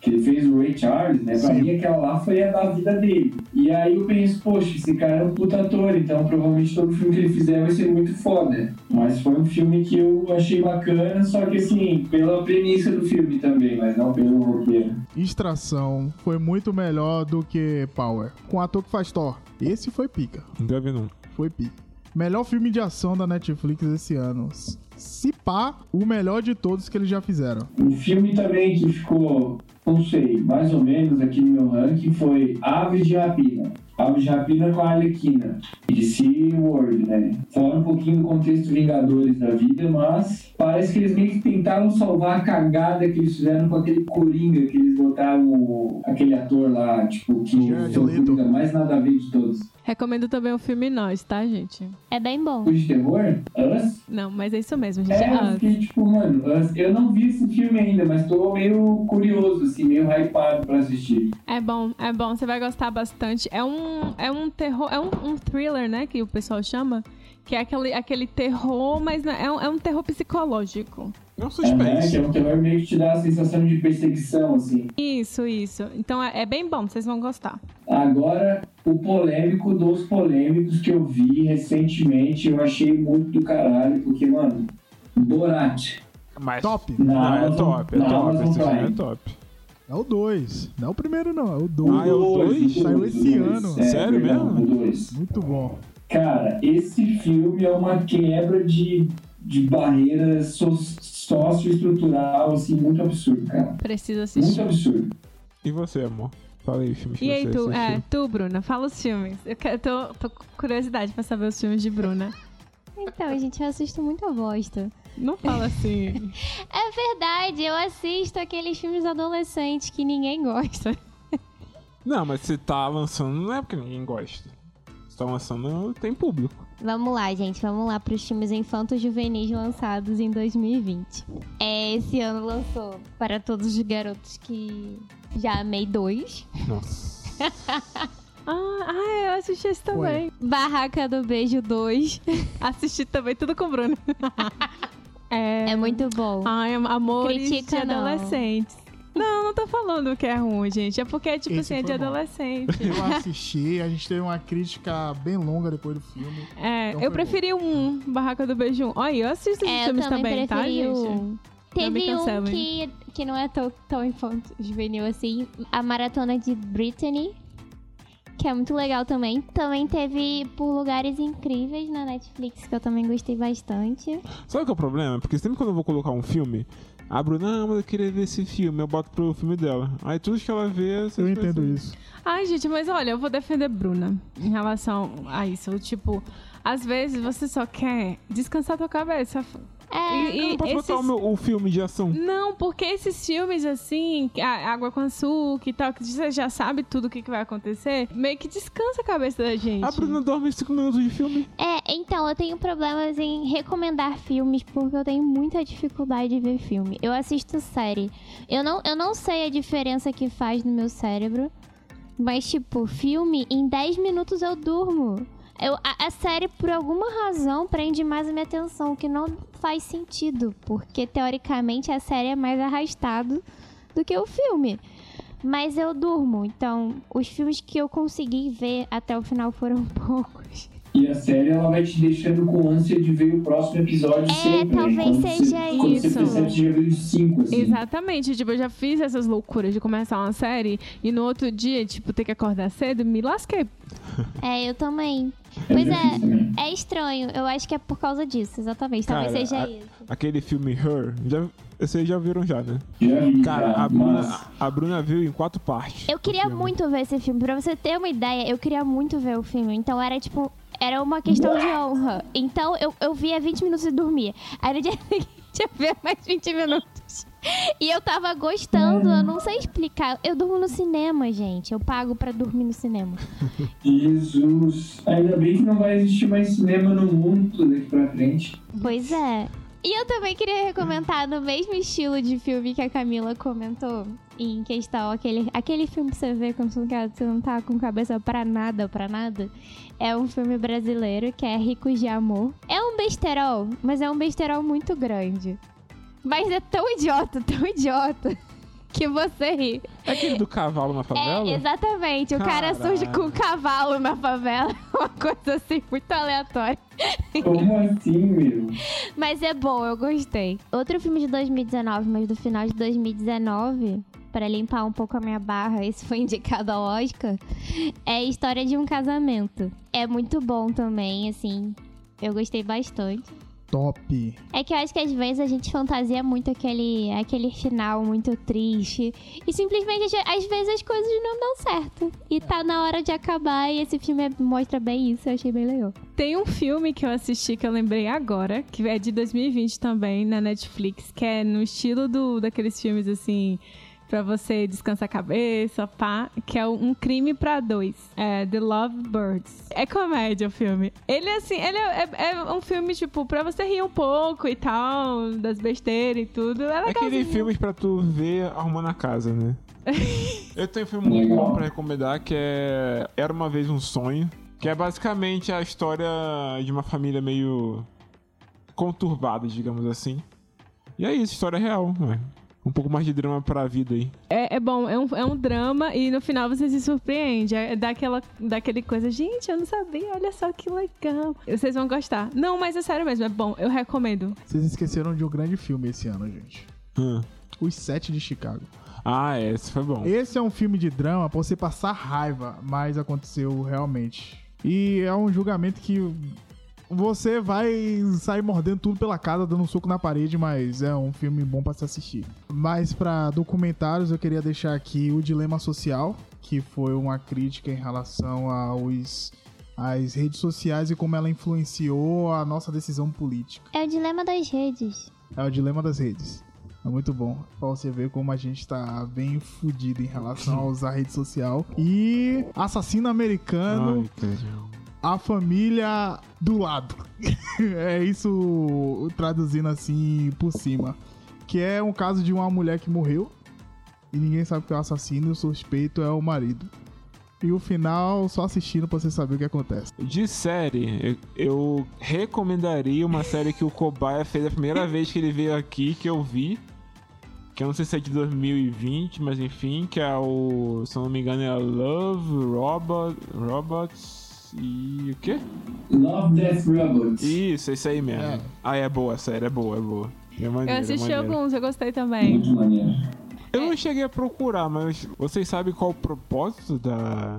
Speaker 2: que ele fez o Ray Charles, né? Pra
Speaker 5: Sim.
Speaker 2: mim aquela lá foi a da vida dele. E aí eu penso, poxa, esse cara é um puta ator, então provavelmente todo filme que ele fizer vai ser muito foda. Mas foi um filme que eu achei bacana, só que assim, pela premissa do filme também, mas não pelo roteiro.
Speaker 5: Extração foi muito melhor do que Power. Com o ator que faz Thor. Esse foi pica.
Speaker 4: Não deve não.
Speaker 5: Foi pica. Melhor filme de ação da Netflix esse ano. Se pá, o melhor de todos que eles já fizeram.
Speaker 2: Um filme também que ficou, não sei, mais ou menos aqui no meu ranking foi Aves de Rapina. Aves de Rapina com a Arlequina. De SeaWorld, né? Fora um pouquinho do contexto Vingadores da vida, mas parece que eles meio que tentaram salvar a cagada que eles fizeram com aquele Coringa que eles botaram o- aquele ator lá, tipo, que foi o
Speaker 5: Leto.
Speaker 2: Coringa mais nada a ver de todos.
Speaker 1: Recomendo também o filme Nós, tá, gente?
Speaker 3: É bem bom.
Speaker 2: O de terror? Us?
Speaker 1: Não, mas é isso mesmo, gente.
Speaker 2: É, eu
Speaker 1: Ah,
Speaker 2: fiquei tipo, mano, Us, eu não vi esse filme ainda, mas tô meio curioso, assim, meio hypado pra assistir.
Speaker 1: É bom, é bom, você vai gostar bastante. É um, é um terror, é um, um thriller, né, que o pessoal chama. Que é aquele, aquele terror, mas não- é um, é um terror psicológico.
Speaker 4: É um
Speaker 2: É, né,
Speaker 4: suspense.
Speaker 2: que é um terror meio que te dá a sensação de perseguição, assim.
Speaker 1: Isso, isso. Então é, é bem bom, vocês vão gostar.
Speaker 2: Agora, o polêmico dos polêmicos que eu vi recentemente, eu achei muito do caralho, porque, mano, Borat.
Speaker 4: Mas...
Speaker 5: Top.
Speaker 2: Na
Speaker 4: Não, é top, é top.
Speaker 2: Amazon
Speaker 4: Esse filme é top.
Speaker 5: É o 2. Não é o primeiro, não. É o 2.
Speaker 4: Ah, é o dois?
Speaker 2: o
Speaker 5: Saiu
Speaker 2: dois,
Speaker 5: esse
Speaker 2: dois.
Speaker 5: ano.
Speaker 2: É,
Speaker 4: Sério mesmo?
Speaker 5: Muito bom.
Speaker 2: Cara, esse filme é uma quebra de, de barreira so, socioestrutural, assim, muito absurdo, cara.
Speaker 1: Precisa
Speaker 2: Muito
Speaker 1: assistir.
Speaker 2: absurdo.
Speaker 4: E você, amor? Fala aí, filmes
Speaker 1: E aí, tu, é, tu, Bruna, fala os filmes. Eu quero, tô, tô com curiosidade pra saber os filmes de Bruna.
Speaker 3: Então, gente, eu assisto muita bosta.
Speaker 1: Não fala assim.
Speaker 3: É verdade, eu assisto aqueles filmes adolescentes que ninguém gosta.
Speaker 4: Não, mas você tá lançando não é porque ninguém gosta. Tá lançando, tem público.
Speaker 3: Vamos lá, gente, vamos lá pros filmes infantos juvenis lançados em 2020. É, esse ano lançou para todos os garotos que já amei dois.
Speaker 4: Nossa.
Speaker 1: ah, ah, eu assisti esse também.
Speaker 3: Barraca do Beijo 2.
Speaker 1: Assisti também, tudo com Bruna. é...
Speaker 3: É muito bom.
Speaker 1: Ai, am- amores
Speaker 3: Critica,
Speaker 1: de
Speaker 3: não.
Speaker 1: adolescentes. Não, não tô falando que é ruim, gente. É porque, tipo
Speaker 5: Esse
Speaker 1: assim, é de
Speaker 5: bom.
Speaker 1: adolescente.
Speaker 5: Eu assisti, a gente teve uma crítica bem longa depois do filme.
Speaker 1: É,
Speaker 5: Então
Speaker 1: eu preferi o um, Barraca do Beijo 1. Olha, eu assisto esses
Speaker 3: É, eu
Speaker 1: filmes
Speaker 3: também
Speaker 1: também, tá,
Speaker 3: preferi
Speaker 1: gente?
Speaker 3: Teve um que, que não é tão, tão infanto juvenil assim, a Maratona de Brittany, que é muito legal também. Também teve Por Lugares Incríveis na Netflix, que eu também gostei bastante.
Speaker 4: Sabe o que é o problema? Porque sempre quando eu vou colocar um filme, a Bruna, não, mas eu queria ver esse filme, eu boto pro filme dela. Aí tudo que ela vê... essas
Speaker 5: Eu entendo
Speaker 4: coisas.
Speaker 5: isso.
Speaker 1: Ai, gente, mas olha, eu vou defender Bruna em relação a isso. Tipo, às vezes você só quer descansar tua cabeça.
Speaker 3: É,
Speaker 1: E-
Speaker 4: Eu não posso botar o,
Speaker 1: esses-
Speaker 4: meu, o filme de ação.
Speaker 1: Não, porque esses filmes assim, a- água com açúcar e tal, que você já sabe tudo o que, que vai acontecer, meio que descansa a cabeça da gente.
Speaker 4: A Bruna dorme 5 minutos de filme.
Speaker 3: é, então, eu tenho problemas em recomendar filmes porque eu tenho muita dificuldade de ver filme. Eu assisto série. Eu não, eu não sei a diferença que faz no meu cérebro, mas, tipo, filme, em 10 minutos eu durmo. Eu, a, a série, por alguma razão, prende mais a minha atenção, o que não faz sentido, porque teoricamente a série é mais arrastado do que o filme. Mas eu durmo, então os filmes que eu consegui ver até o final foram poucos.
Speaker 2: E a série, ela vai te deixando com ânsia de ver o próximo episódio
Speaker 3: É,
Speaker 2: sempre. né?
Speaker 3: talvez
Speaker 2: Quando
Speaker 3: seja
Speaker 2: você, Quando você
Speaker 1: isso.
Speaker 2: percebe, você já viu os cinco, assim.
Speaker 1: Exatamente, tipo, eu já fiz essas loucuras de começar uma série e no outro dia, tipo, ter que acordar cedo, me lasquei.
Speaker 3: É, eu também. Pois é. É estranho, eu acho que é por causa disso, exatamente. Talvez
Speaker 4: Cara,
Speaker 3: seja
Speaker 4: a-
Speaker 3: isso.
Speaker 4: Aquele filme Her, já, vocês já viram já, né? Cara,
Speaker 2: já,
Speaker 4: a Bruna, a Bruna viu em quatro partes.
Speaker 3: Eu queria muito ver esse filme. Pra você ter uma ideia, eu queria muito ver o filme. Então era tipo. Era uma questão de honra. Então eu, eu via 20 minutos e dormia. Aí no dia seguinte eu via mais 20 minutos. E eu tava gostando, eu não sei explicar. Eu durmo no cinema, gente. Eu pago pra dormir no cinema.
Speaker 2: Jesus. Ainda bem que não vai existir mais cinema no mundo daqui pra frente.
Speaker 3: Pois é. E eu também queria recomendar no mesmo estilo de filme que a Camila comentou, em questão, aquele, aquele filme que você vê quando você não tá com cabeça pra nada, pra nada. É um filme brasileiro que é Ricos de Amor. É um besterol, mas é um besterol muito grande. Mas é tão idiota, tão idiota, que você ri.
Speaker 4: É aquele do cavalo na favela?
Speaker 3: É, exatamente. O cara
Speaker 4: Caralho.
Speaker 3: surge com um cavalo na favela. Uma coisa assim, muito aleatória.
Speaker 2: Como assim, meu?
Speaker 3: Mas é bom, eu gostei. Outro filme de 2019, mas do final de 2019, pra limpar um pouco a minha barra, esse foi indicado ao Oscar, é História de um Casamento. É muito bom também, assim. Eu gostei bastante.
Speaker 5: Top.
Speaker 3: É que eu acho que às vezes a gente fantasia muito aquele, aquele final muito triste. E simplesmente, às vezes, as coisas não dão certo. E tá na hora de acabar. E esse filme mostra bem isso. Eu achei bem legal.
Speaker 1: Tem um filme que eu assisti que eu lembrei agora, que é de 2020 também, na Netflix, que é no estilo do, daqueles filmes assim pra você descansar a cabeça, pá, que é um crime pra dois. É The Love Birds. É comédia o filme. Ele, assim, ele é, é, é um filme, tipo, pra você rir um pouco e tal, das besteiras e tudo. É
Speaker 4: É aquele filme pra tu ver arrumando a casa, né? Eu tenho um filme muito bom pra recomendar que é Era Uma Vez Um Sonho. Que é basicamente a história de uma família meio conturbada, digamos assim. E é isso, história real, ué. Um pouco mais de drama pra vida aí.
Speaker 1: É, é bom, é um, é um drama e no final você se surpreende. É daquela, daquele coisa, gente, eu não sabia, olha só que legal. Vocês vão gostar. Não, mas é sério mesmo, é bom, eu recomendo.
Speaker 5: Vocês esqueceram de um grande filme esse ano, gente.
Speaker 4: Hum.
Speaker 5: Os Sete de Chicago.
Speaker 4: Ah, é, esse foi bom.
Speaker 5: Esse é um filme de drama pra você passar raiva, mas aconteceu realmente. E é um julgamento que você vai sair mordendo tudo pela casa, dando um soco na parede, mas é um filme bom pra se assistir. Mas pra documentários, eu queria deixar aqui o Dilema Social, que foi uma crítica em relação aos às redes sociais e como ela influenciou a nossa decisão política.
Speaker 3: É o dilema das redes.
Speaker 5: É o dilema das redes. É muito bom pra você ver como a gente tá bem fudido em relação a usar rede social. E assassino americano,
Speaker 4: Ai.
Speaker 5: A família do lado. é isso traduzindo assim por cima. Que é um caso de uma mulher que morreu e ninguém sabe que é o assassino e o suspeito é o marido. E o final, só assistindo pra você saber o que acontece.
Speaker 4: De série, eu, eu recomendaria uma série que o Cobaia fez a primeira vez que ele veio aqui, que eu vi. Que eu não sei se é de 2020, mas enfim, que é o. Se eu não me engano, é Love, Robot, Robots e. o quê?
Speaker 2: Love, Death, Robots.
Speaker 4: Isso, esse aí mesmo.
Speaker 5: É.
Speaker 4: Ah, é boa a série, é boa, é boa. É maneiro,
Speaker 1: Eu
Speaker 4: é
Speaker 1: assisti
Speaker 4: maneiro.
Speaker 1: alguns, eu gostei também.
Speaker 2: Muito maneiro.
Speaker 4: Eu não cheguei a procurar, mas vocês sabem qual o propósito da,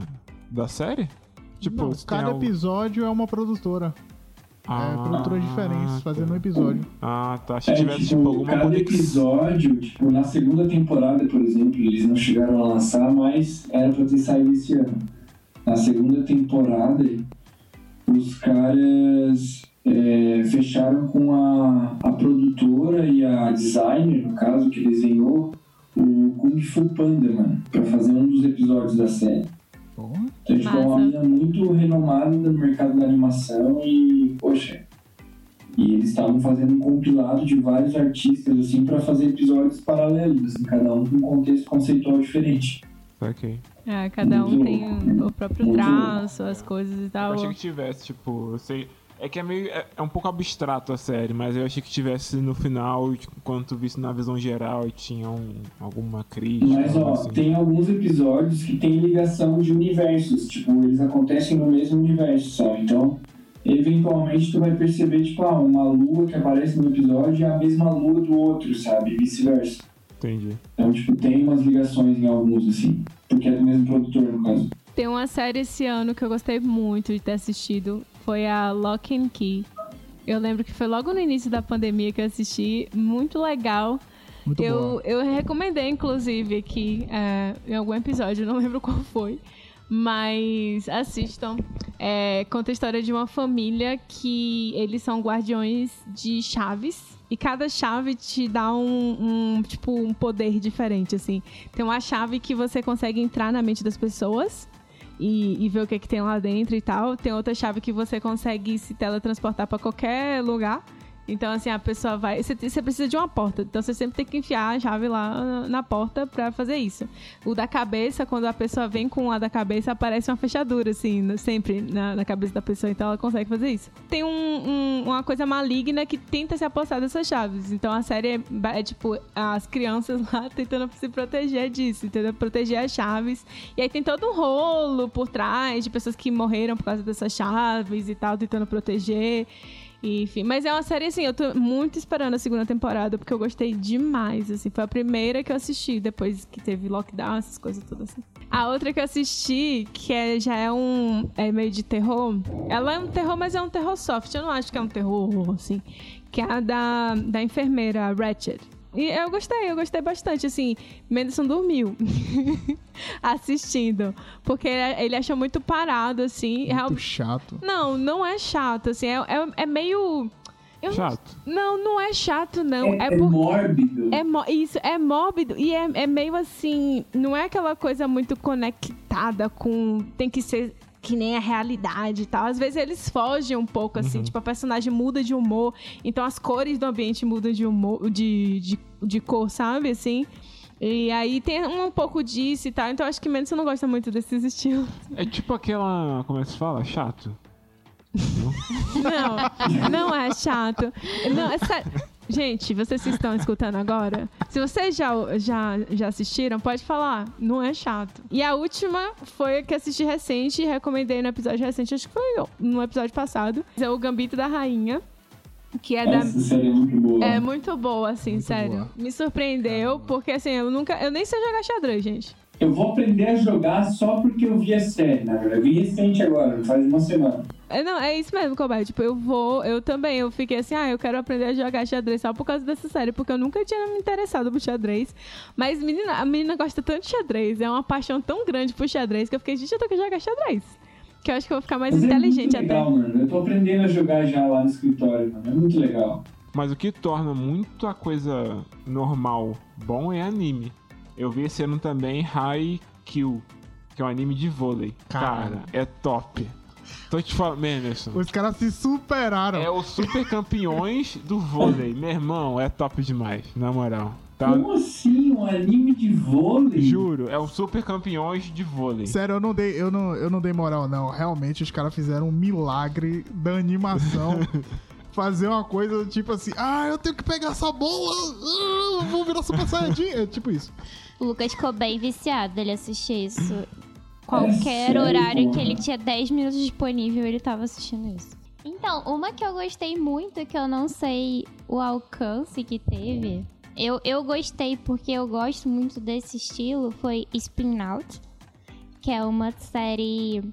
Speaker 4: da série? Tipo,
Speaker 5: Não, cada
Speaker 4: algo-
Speaker 5: episódio é uma produtora.
Speaker 4: Ah,
Speaker 5: é, produtoras diferentes fazendo um episódio.
Speaker 4: Ah, tá. Se
Speaker 2: É,
Speaker 4: tivesse,
Speaker 2: tipo,
Speaker 4: tipo, alguma
Speaker 2: cada
Speaker 4: conexão.
Speaker 2: episódio, tipo, na segunda temporada, por exemplo, eles não chegaram a lançar, mas era pra ter saído esse ano. Na segunda temporada, os caras é, fecharam com a, a produtora e a designer, no caso, que desenhou o Kung Fu Panda, mano, pra fazer um dos episódios da série. Então, tipo, é uma mina muito renomada no mercado da animação e, poxa. E eles estavam fazendo um compilado de vários artistas, assim, pra fazer episódios paralelos, assim, cada um com um contexto conceitual diferente.
Speaker 4: Ok.
Speaker 1: É, cada um
Speaker 2: Muito
Speaker 1: tem o próprio
Speaker 2: Muito
Speaker 1: traço, as coisas e
Speaker 4: Eu
Speaker 1: tal.
Speaker 4: achei que tivesse, tipo, eu sei. É que é meio. É, é um pouco abstrato a série, mas eu achei que tivesse no final, tipo, quando tu visse na visão geral e tinha um, alguma crítica.
Speaker 2: Mas, ó,
Speaker 4: assim.
Speaker 2: tem alguns episódios que tem ligação de universos, tipo, eles acontecem no mesmo universo, sabe? Então, eventualmente tu vai perceber, tipo, ah, uma lua que aparece no episódio é a mesma lua do outro, sabe? Vice-versa.
Speaker 4: Entendi.
Speaker 2: Então, tipo, tem umas ligações em alguns, assim. Porque é do mesmo produtor, no caso.
Speaker 1: Tem uma série esse ano que eu gostei muito de ter assistido. Foi a Lock and Key. Eu lembro que foi logo no início da pandemia que eu assisti. Muito legal.
Speaker 5: Muito
Speaker 1: eu, eu recomendei, inclusive, aqui é, em algum episódio, não lembro qual foi. Mas assistam. É, conta a história de uma família que eles são guardiões de chaves. E cada chave te dá um, um, tipo, um poder diferente, assim. Tem uma chave que você consegue entrar na mente das pessoas e, e ver o que, que tem lá dentro e tal. Tem outra chave que você consegue se teletransportar pra qualquer lugar. Então, assim, a pessoa vai. Você, precisa de uma porta. Então, você sempre tem que enfiar a chave lá na, na porta pra fazer isso. O da cabeça, quando a pessoa vem com a da cabeça, aparece uma fechadura, assim, sempre na, na cabeça da pessoa. Então, ela consegue fazer isso. Tem um- um- uma coisa maligna que tenta se apossar dessas chaves. Então, a série é, é, tipo as crianças lá tentando se proteger disso, entendeu? Proteger as chaves. E aí tem todo um rolo por trás de pessoas que morreram por causa dessas chaves e tal, tentando proteger. Enfim, mas é uma série assim, eu tô muito esperando a segunda temporada, porque eu gostei demais, assim. Foi a primeira que eu assisti, depois que teve lockdown, essas coisas todas assim. A outra que eu assisti, que é, já é um. É meio de terror. Ela é um terror, mas é um terror soft. Eu não acho que é um terror, assim. Que é a da, da enfermeira Ratchet. E eu gostei, eu gostei bastante, assim. Menderson dormiu assistindo. Porque ele, ele achou muito parado, assim. Real-
Speaker 5: Muito chato.
Speaker 1: Não, não é chato, assim. É, é, é meio. eu
Speaker 4: Chato.
Speaker 1: Não, não é chato, não.
Speaker 2: É,
Speaker 1: É,
Speaker 2: é mórbido.
Speaker 1: é mó- isso, é mórbido e é, é meio assim. Não é aquela coisa muito conectada com. Tem que ser que nem a realidade e tal. Às vezes eles fogem um pouco, assim. Tipo, a personagem muda de humor. Então as cores do ambiente mudam de humor, de, de, de cor, sabe? Assim. E aí tem um pouco disso e tal. Então acho que Mendes não gosta muito desses estilos.
Speaker 4: É tipo aquela. Como é que se fala? Chato.
Speaker 1: Não, não é chato. Não, é sério. Gente, vocês que estão escutando agora, se vocês já, já, já assistiram, pode falar, não é chato. E a última foi a que assisti recente, recomendei no episódio recente, acho que foi no episódio passado. É o Gambito da Rainha, que é da.
Speaker 2: Essa série é muito boa.
Speaker 1: É muito boa, assim,
Speaker 5: Muito
Speaker 1: sério.
Speaker 5: boa.
Speaker 1: Me surpreendeu, porque assim, eu nunca. Eu nem sei jogar xadrez, gente.
Speaker 2: Eu vou aprender a jogar só porque eu vi a série, na verdade. Eu vi recente agora, faz uma semana.
Speaker 1: É, não, é isso mesmo, Colbert. Tipo, eu vou, eu também, eu fiquei assim, ah, eu quero aprender a jogar xadrez só por causa dessa série, porque eu nunca tinha me interessado por xadrez. Mas menina, a menina gosta tanto de xadrez, é uma paixão tão grande por xadrez que eu fiquei, gente, eu tenho que jogar xadrez. Que eu acho que eu vou ficar mais
Speaker 2: Mas
Speaker 1: inteligente
Speaker 2: é muito
Speaker 1: até.
Speaker 2: legal, mano. Eu tô aprendendo a jogar já lá no escritório, mano. É muito legal.
Speaker 4: Mas o que torna muito a coisa normal bom é anime. Eu vi esse ano também Haikyuu, que é um anime de vôlei.
Speaker 5: Cara.
Speaker 4: Cara, é top. Tô te falando, Menderson.
Speaker 5: Os caras se superaram.
Speaker 4: É os super campeões do vôlei. Meu irmão, é top demais, na moral. Tá?
Speaker 2: Como assim? Um anime de vôlei?
Speaker 4: Juro, é os super campeões de vôlei.
Speaker 5: Sério, eu não dei, eu não, eu não dei moral, não. Realmente, os caras fizeram um milagre da animação. Fazer uma coisa tipo assim, ah, eu tenho que pegar essa bola, ah, vou virar Super Saiyajin. É tipo isso.
Speaker 3: O Lucas ficou bem viciado dele assistir isso. Qualquer
Speaker 2: sério,
Speaker 3: horário que ele tinha 10 minutos disponível, ele tava assistindo isso. Então, uma que eu gostei muito, que eu não sei o alcance que teve. Eu, eu gostei porque eu gosto muito desse estilo, foi Spin Out. Que é uma série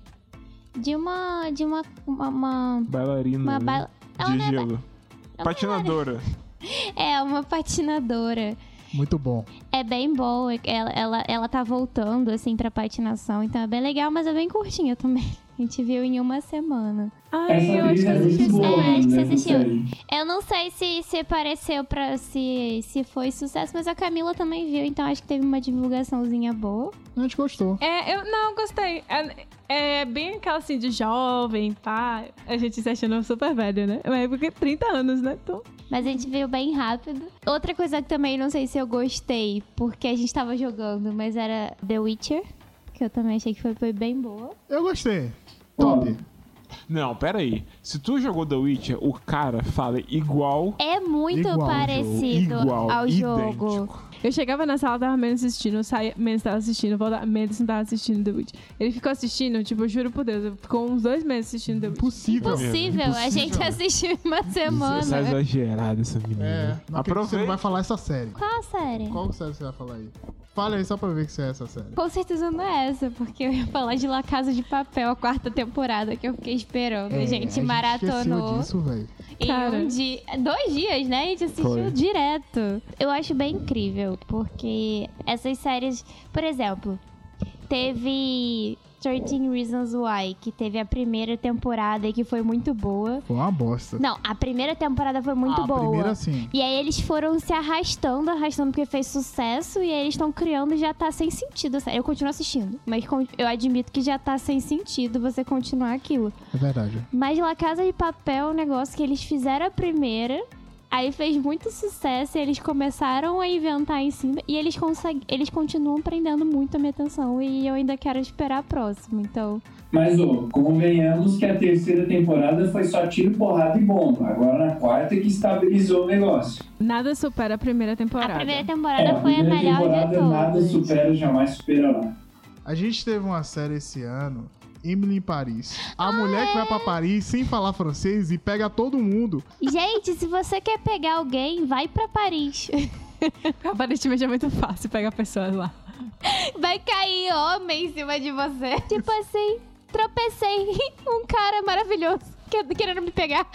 Speaker 3: de uma. de uma. uma, uma,
Speaker 4: Bailarina
Speaker 3: uma
Speaker 4: né?
Speaker 3: ba- Ela
Speaker 4: de
Speaker 3: não é ba-
Speaker 4: gelo. Patinadora.
Speaker 3: É, uma patinadora.
Speaker 5: Muito bom.
Speaker 3: É bem boa, ela, ela, ela tá voltando, assim, pra patinação, então é bem legal, mas é bem curtinha também. A gente viu em uma semana.
Speaker 1: Ai,
Speaker 2: Essa
Speaker 1: eu acho que
Speaker 2: é
Speaker 1: assisti
Speaker 3: É, acho que você
Speaker 2: nessa
Speaker 3: assistiu. Eu não sei se, se apareceu pra. Se, se foi sucesso, mas a Camila também viu, então acho que teve uma divulgaçãozinha boa.
Speaker 5: A gente gostou.
Speaker 1: É, eu não gostei. É, bem aquela assim de jovem, pá. A gente se achando super velho, né? Mas é porque 30 anos, né? Então,
Speaker 3: Mas a gente viu bem rápido. Outra coisa que também não sei se eu gostei, porque a gente tava jogando, mas era The Witcher, que eu também achei que foi, foi bem boa.
Speaker 5: Eu gostei. Top.
Speaker 4: Não, pera aí. Se tu jogou The Witcher, o cara fala igual.
Speaker 3: É muito
Speaker 5: Igual ao jogo,
Speaker 3: parecido
Speaker 4: igual,
Speaker 3: ao jogo.
Speaker 1: Eu chegava na sala, tava menos assistindo, saía, menos tava assistindo, voltava, menos não tava assistindo The Witch. Ele ficou assistindo, tipo, eu juro por Deus, ficou uns dois meses assistindo The Witch.
Speaker 5: Impossível.
Speaker 3: Impossível, a gente assistiu em uma semana.
Speaker 4: Essa é exagerada, essa menina.
Speaker 5: É, não que você não
Speaker 4: Aproveita.
Speaker 5: vai falar essa série.
Speaker 3: Qual a série?
Speaker 5: Qual série você vai falar aí? Fala aí só pra ver que você é essa série.
Speaker 3: Com certeza não é essa, porque eu ia falar de La Casa de Papel, a quarta temporada que eu fiquei esperando.
Speaker 5: É,
Speaker 3: gente,
Speaker 5: esqueceu
Speaker 3: maratonou.
Speaker 5: disso, velho.
Speaker 3: Em
Speaker 1: Cara.
Speaker 3: um dia. Dois dias, né? A gente assistiu
Speaker 4: Foi.
Speaker 3: direto. Eu acho bem incrível, porque essas séries. Por exemplo, teve 13 Reasons Why, que teve a primeira temporada e que foi muito boa.
Speaker 5: Foi uma bosta.
Speaker 3: Não, a primeira temporada foi muito
Speaker 5: a
Speaker 3: boa.
Speaker 5: primeira sim.
Speaker 3: E aí eles foram se arrastando, arrastando porque fez sucesso e aí eles estão criando e já tá sem sentido. Eu continuo assistindo, mas eu admito que já tá sem sentido você continuar aquilo.
Speaker 5: É verdade.
Speaker 3: Mas La Casa de Papel é um negócio que eles fizeram a primeira, aí fez muito sucesso e eles começaram a inventar em cima e eles conseguem, eles continuam prendendo muito a minha atenção e eu ainda quero esperar a próxima. Então,
Speaker 2: Mas, ô, convenhamos que a terceira temporada foi só tiro, porrada e bomba. Agora na quarta é que estabilizou o negócio.
Speaker 1: Nada supera a primeira temporada.
Speaker 3: a primeira
Speaker 2: É,
Speaker 3: temporada
Speaker 2: a
Speaker 3: foi a
Speaker 2: primeira
Speaker 3: melhor de
Speaker 2: temporada nada
Speaker 3: todas.
Speaker 2: supera, jamais supera lá.
Speaker 5: A gente teve uma série esse ano Emily em Paris. A mulher que vai pra Paris sem falar francês e pega todo mundo.
Speaker 3: Gente, se você quer pegar alguém, vai pra Paris.
Speaker 1: Aparentemente é muito fácil pegar pessoas lá.
Speaker 3: Vai cair homem em cima de você. Tipo assim, tropecei. Um cara maravilhoso que- querendo me pegar.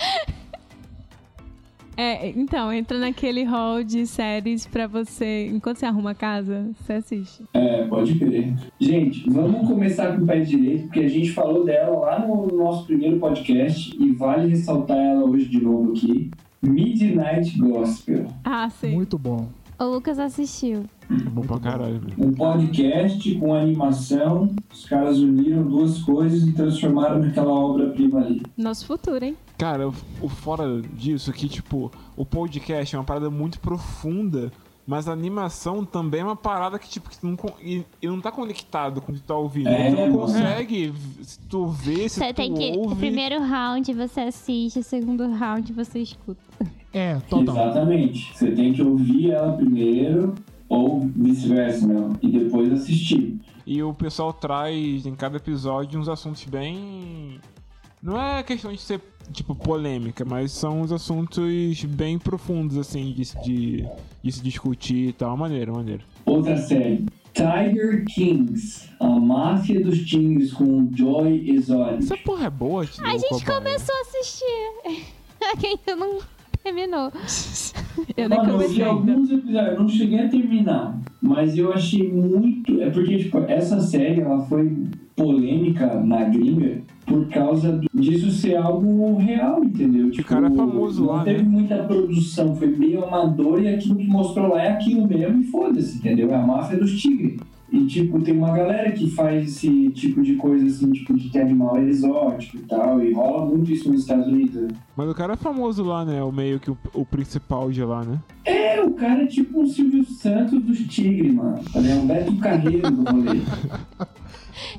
Speaker 1: É, então, entra naquele hall de séries pra você. Enquanto você arruma a casa, você assiste.
Speaker 2: É, pode crer. Gente, vamos começar com o pé direito, porque a gente falou dela lá no nosso primeiro podcast e vale ressaltar ela hoje de novo aqui. Midnight Gospel.
Speaker 1: Ah, sim.
Speaker 5: Muito bom.
Speaker 3: O Lucas assistiu.
Speaker 4: Bom pra caralho.
Speaker 2: Um podcast com animação. Os caras uniram duas coisas e transformaram naquela obra-prima ali.
Speaker 1: Nosso futuro, hein?
Speaker 4: Cara, o, o fora disso aqui, tipo, o podcast é uma parada muito profunda, mas a animação também é uma parada que, tipo, que tu não, e, e não tá conectado com o que tu tá ouvindo.
Speaker 2: É,
Speaker 4: tu não
Speaker 2: mano.
Speaker 4: consegue, se tu vê, se
Speaker 3: Você
Speaker 4: tu
Speaker 3: tem que. O
Speaker 4: ouve...
Speaker 3: primeiro round você assiste, o segundo round você escuta.
Speaker 5: É, total.
Speaker 2: Exatamente. Você tem que ouvir ela primeiro, ou vice-versa, não. E depois assistir.
Speaker 4: E o pessoal traz em cada episódio uns assuntos bem. Não é questão de ser, tipo, polêmica, mas são uns assuntos bem profundos, assim, de, se- de, de se discutir e tal. Maneiro, maneiro.
Speaker 2: Outra série. Tiger Kings. A máfia dos tigres com Joy Exotic.
Speaker 4: Essa porra é boa, tio,
Speaker 3: A gente começou a assistir. A gente não terminou.
Speaker 1: Eu nem
Speaker 2: Mano,
Speaker 1: comecei
Speaker 2: alguns episódios, eu não cheguei a terminar, mas eu achei muito. É porque, tipo, essa série ela foi polêmica na gringa por causa do- disso ser algo real, entendeu? Tipo,
Speaker 4: cara é famoso
Speaker 2: não
Speaker 4: lá,
Speaker 2: teve
Speaker 4: né?
Speaker 2: muita produção, foi meio amador e aquilo que mostrou lá é aquilo mesmo e foda-se, entendeu? É a máfia dos tigres. E, tipo, tem uma galera que faz esse tipo de coisa, assim, tipo, de ter animal exótico e tal, e rola muito isso nos Estados Unidos, né?
Speaker 4: Mas o cara é famoso lá, né? O meio que o, o principal de lá, né?
Speaker 2: É, o cara é tipo o Silvio Santos dos Tigres, mano. Tá? É o Beto Carreiro do rolê.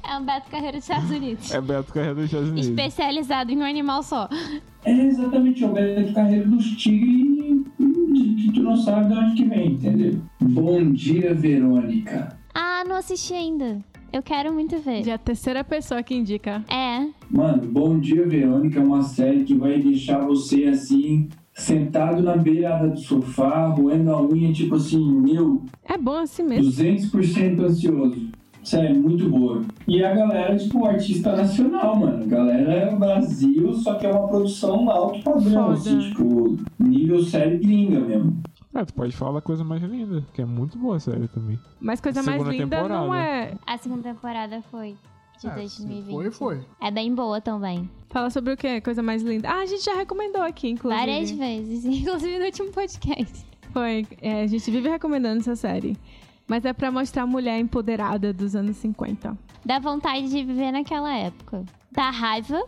Speaker 3: É um Beto Carreiro dos Estados Unidos.
Speaker 4: É Beto Carreira dos Estados Unidos.
Speaker 3: Especializado em um animal só.
Speaker 2: É exatamente, é o Beto Carreiro dos Tigres e que tu não sabe de onde que vem, entendeu? Bom dia, Verônica.
Speaker 3: Ah, não assisti ainda. Eu quero muito ver.
Speaker 1: Já é a terceira pessoa que indica.
Speaker 3: É.
Speaker 2: Mano, Bom Dia, Verônica é uma série que vai deixar você assim, sentado na beirada do sofá, roendo a unha, tipo assim, meu,
Speaker 1: É bom assim mesmo.
Speaker 2: 200% ansioso. Sério, muito boa. E a galera, tipo, artista nacional, mano. Galera é Brasil, só que é uma produção alto padrão,
Speaker 1: Foda.
Speaker 2: assim, tipo, nível série gringa mesmo.
Speaker 4: Ah, tu pode falar a coisa mais linda, que é muito boa a série também.
Speaker 1: Mas coisa mais linda não
Speaker 4: temporada.
Speaker 1: é.
Speaker 3: A segunda temporada foi de
Speaker 5: É,
Speaker 3: 2020.
Speaker 5: Foi, foi.
Speaker 3: É bem boa também.
Speaker 1: Fala sobre o quê? Coisa mais linda. Ah, a gente já recomendou aqui, inclusive.
Speaker 3: Várias vezes, inclusive no último podcast.
Speaker 1: Foi. É, a gente vive recomendando essa série. Mas é pra mostrar a mulher empoderada dos anos 50.
Speaker 3: Dá vontade de viver naquela época. Dá raiva,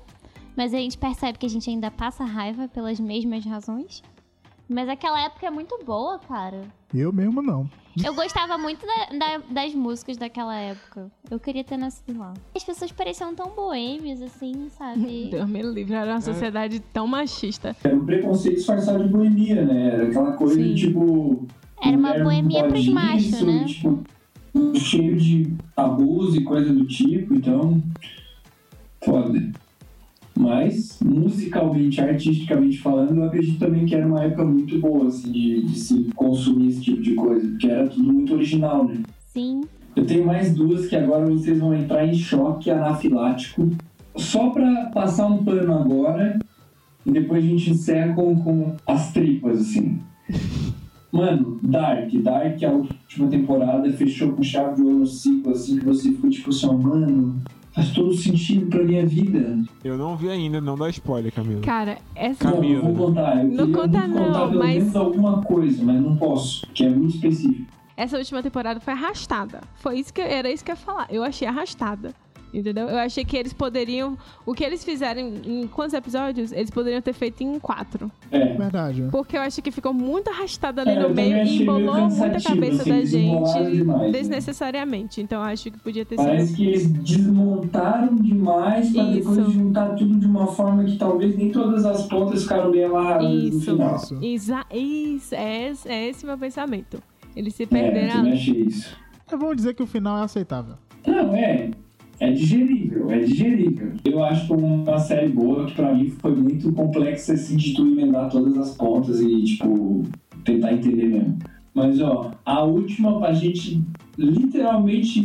Speaker 3: mas a gente percebe que a gente ainda passa raiva pelas mesmas razões. Mas aquela época é muito boa, cara.
Speaker 5: Eu mesmo não.
Speaker 3: Eu gostava muito da- da- das músicas daquela época. Eu queria ter nascido lá. As pessoas pareciam tão boêmias, assim, sabe?
Speaker 1: Deus me livre, era uma sociedade tão machista.
Speaker 2: Era um preconceito disfarçado de boemia, né? Era aquela coisa
Speaker 1: Sim.
Speaker 2: de, tipo...
Speaker 3: Era uma
Speaker 2: não
Speaker 3: boemia
Speaker 2: pode
Speaker 3: pros machos, né?
Speaker 2: Tipo, cheio de abuso e coisa do tipo, então... Foda. Mas, musicalmente, artisticamente falando, eu acredito também que era uma época muito boa, assim, de, de se consumir esse tipo de coisa, porque era tudo muito original, né?
Speaker 3: Sim.
Speaker 2: Eu tenho mais duas que agora vocês vão entrar em choque anafilático. Só pra passar um pano agora, e depois a gente encerra com, com as tripas, assim. Mano, Dark. Dark, a última temporada, fechou com chave de ouro no ciclo, assim, que você ficou tipo assim, mano, faz todo sentido pra minha vida.
Speaker 4: Eu não vi ainda, não dá spoiler, Camila.
Speaker 1: Cara, essa.
Speaker 2: Não,
Speaker 4: Camila.
Speaker 2: eu vou contar. Eu
Speaker 1: Não conta não,
Speaker 2: pelo
Speaker 1: mas-
Speaker 2: menos alguma coisa, mas não posso, que é muito específico.
Speaker 1: Essa última temporada foi arrastada. Foi isso que era isso que eu ia falar. Eu achei arrastada. Entendeu? Eu achei que eles poderiam. O que eles fizeram em, em quantos episódios? Eles poderiam ter feito em quatro.
Speaker 2: É,
Speaker 5: Verdade.
Speaker 1: Porque eu acho que ficou muito arrastada ali
Speaker 2: É, eu
Speaker 1: no meio e embolou muito a
Speaker 2: cansativo,
Speaker 1: cabeça
Speaker 2: assim,
Speaker 1: da gente
Speaker 2: demais, né?
Speaker 1: desnecessariamente. Então eu acho que podia ter sido.
Speaker 2: Parece que eles desmontaram demais pra depois
Speaker 1: Isso.
Speaker 2: juntar tudo de uma forma que talvez nem todas as pontas ficaram bem amarradas no
Speaker 1: Isso.
Speaker 2: final.
Speaker 5: Isso.
Speaker 1: Exa isso, é, esse- é esse meu pensamento. Eles se
Speaker 2: É,
Speaker 1: perderam.
Speaker 2: também achei isso.
Speaker 5: Vamos dizer que o final é aceitável.
Speaker 2: Não, é. É digerível. é cara. Eu acho que uma série boa que pra mim foi muito complexa assim de tu emendar todas as pontas e, tipo, tentar entender mesmo. Mas, ó, a última pra gente literalmente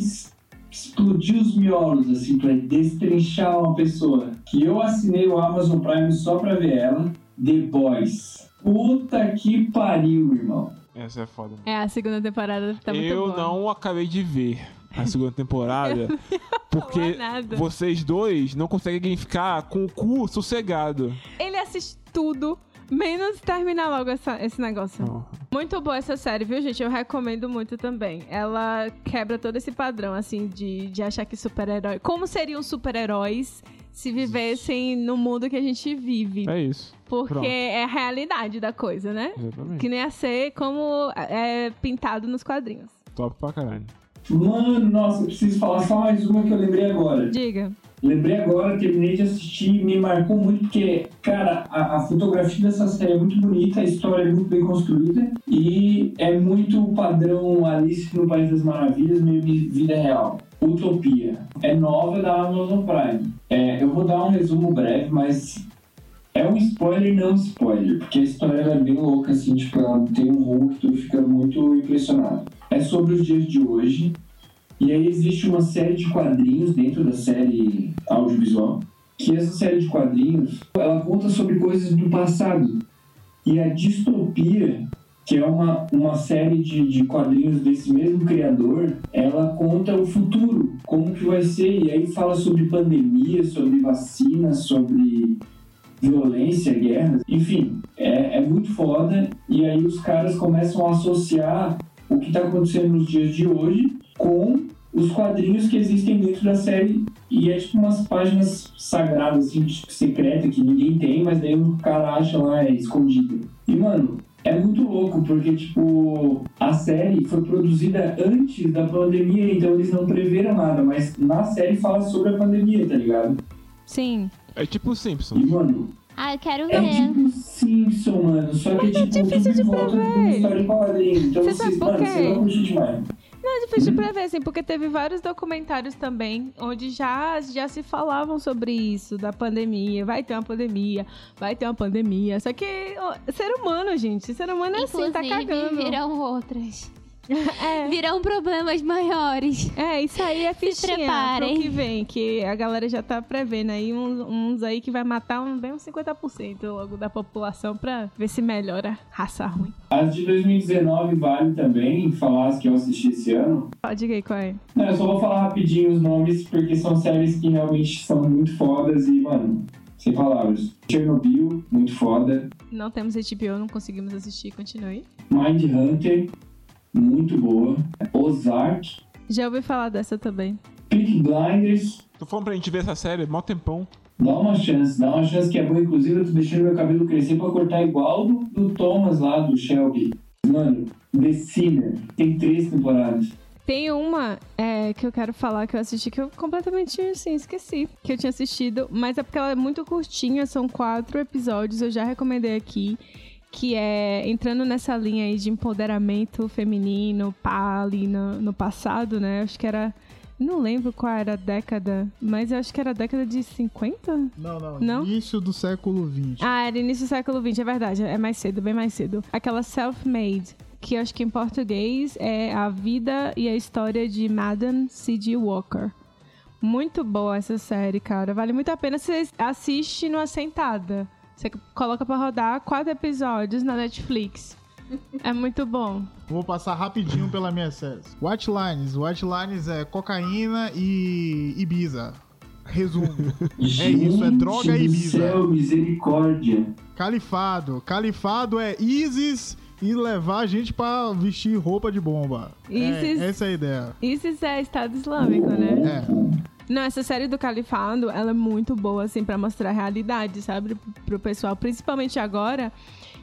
Speaker 2: explodir os miolos, assim, pra destrinchar uma pessoa. Que eu assinei o Amazon Prime só pra ver ela. The Boys. Puta que pariu, irmão.
Speaker 4: Essa é foda. mano.
Speaker 1: É, a segunda temporada tá muito
Speaker 4: eu
Speaker 1: boa.
Speaker 4: não acabei de ver a segunda temporada porque vocês dois não conseguem ficar com o cu sossegado.
Speaker 1: Ele assiste tudo, menos terminar logo essa- esse negócio.
Speaker 4: Ó,
Speaker 1: Muito boa essa série, viu, gente? Eu recomendo muito também. Ela quebra todo esse padrão, assim, de, de achar que super-herói. Como seriam super-heróis se vivessem no mundo que a gente vive?
Speaker 4: É isso.
Speaker 1: Porque
Speaker 4: pronto.
Speaker 1: é a realidade da coisa, né?
Speaker 4: Exatamente.
Speaker 1: Que nem a ser como é pintado nos quadrinhos.
Speaker 4: Top pra caralho.
Speaker 2: Mano, nossa, eu preciso falar só mais uma que eu lembrei agora.
Speaker 1: Diga.
Speaker 2: Lembrei agora, terminei de assistir, me marcou muito, porque, cara, a, a fotografia dessa série é muito bonita, a história é muito bem construída e é muito padrão Alice no País das Maravilhas, meio vi- vida real. Utopia. É nova da Amazon Prime. É, eu vou dar um resumo breve, mas é um spoiler não spoiler, porque a história é bem louca, assim, tipo, ela tem um que tu fica muito impressionado. É sobre os dias de hoje, e aí existe uma série de quadrinhos dentro da série audiovisual, que essa série de quadrinhos, ela conta sobre coisas do passado. E a distopia, que é uma, uma série de, de quadrinhos desse mesmo criador, ela conta o futuro, como que vai ser, e aí fala sobre pandemia, sobre vacina, sobre violência, guerras, enfim, é, é muito foda, e aí os caras começam a associar o que está acontecendo nos dias de hoje com os quadrinhos que existem dentro da série e é tipo umas páginas sagradas, assim, tipo, secreta que ninguém tem, mas daí o cara acha lá é escondida. E mano, é muito louco porque tipo a série foi produzida antes da pandemia, então eles não preveram nada, mas na série fala sobre a pandemia, tá ligado?
Speaker 1: Sim.
Speaker 4: É tipo o Simpson.
Speaker 2: E mano,
Speaker 3: Ah, eu quero
Speaker 2: é
Speaker 3: ver.
Speaker 2: tipo Simpson, mano, só que tipo
Speaker 1: difícil de prever.
Speaker 2: Então
Speaker 1: Você sabe
Speaker 2: vocês,
Speaker 1: por quê? Não, é difícil de prever, assim, porque teve vários documentários também onde já, já se falavam sobre isso, da pandemia. Vai ter uma pandemia, vai ter uma pandemia. Só que ó, ser humano, gente, ser humano é assim, tá
Speaker 3: Inclusive,
Speaker 1: cagando.
Speaker 3: virão outras.
Speaker 1: É,
Speaker 3: Virão problemas maiores.
Speaker 1: é, isso aí é fichinha pro
Speaker 3: preparem.
Speaker 1: que vem, que a galera já tá prevendo aí uns, uns aí que vai matar um, bem uns 50% logo da população pra ver se melhora a raça ruim.
Speaker 2: As de 2019 vale também falar as que eu assisti esse ano.
Speaker 1: Pode diga aí qual é.
Speaker 2: Não, eu só vou falar rapidinho os nomes, porque são séries que realmente são muito fodas e, mano, sem palavras. Chernobyl, muito foda.
Speaker 1: Não temos HBO, não conseguimos assistir, continue.
Speaker 2: Mind Hunter, muito boa. Ozark.
Speaker 1: Já ouvi falar dessa também.
Speaker 2: Peak Blinders,
Speaker 4: Tô falando pra gente ver essa série, mó tempão.
Speaker 2: dá uma chance, dá uma chance que é boa. Inclusive, eu tô deixando meu cabelo crescer pra cortar igual do, do Thomas lá, do Shelby. Mano, The Sinner, tem três temporadas.
Speaker 1: Tem uma é, que eu quero falar que eu assisti que eu completamente assim, esqueci que eu tinha assistido, mas é porque ela é muito curtinha, são quatro episódios, eu já recomendei aqui, que é entrando nessa linha aí de empoderamento feminino, pá, ali no, no passado, né? Acho que era. Não lembro qual era a década, mas eu acho que era a década de 50?
Speaker 5: Não, não,
Speaker 1: Não?
Speaker 5: Início do século XX.
Speaker 1: Ah, era início do século XX, é verdade. É mais cedo, bem mais cedo. Aquela self-made, que eu acho que em português é A Vida e a História de Madame C.G. Walker. Muito boa essa série, cara. Vale muito a pena. Você assiste numa sentada. Você coloca pra rodar quatro episódios na Netflix. É muito bom.
Speaker 5: Vou passar rapidinho pela minha série. White Lines. White Lines é cocaína e Ibiza. Resumo. isso, é droga e Ibiza.
Speaker 2: céu, misericórdia.
Speaker 5: Califado. Califado é ISIS e levar a gente pra vestir roupa de bomba.
Speaker 1: ISIS.
Speaker 5: É, essa é a ideia.
Speaker 1: Isso é Estado Islâmico, né?
Speaker 5: É.
Speaker 1: Não, essa série do Califado, ela é muito boa, assim, pra mostrar a realidade, sabe? Pro pessoal, principalmente agora,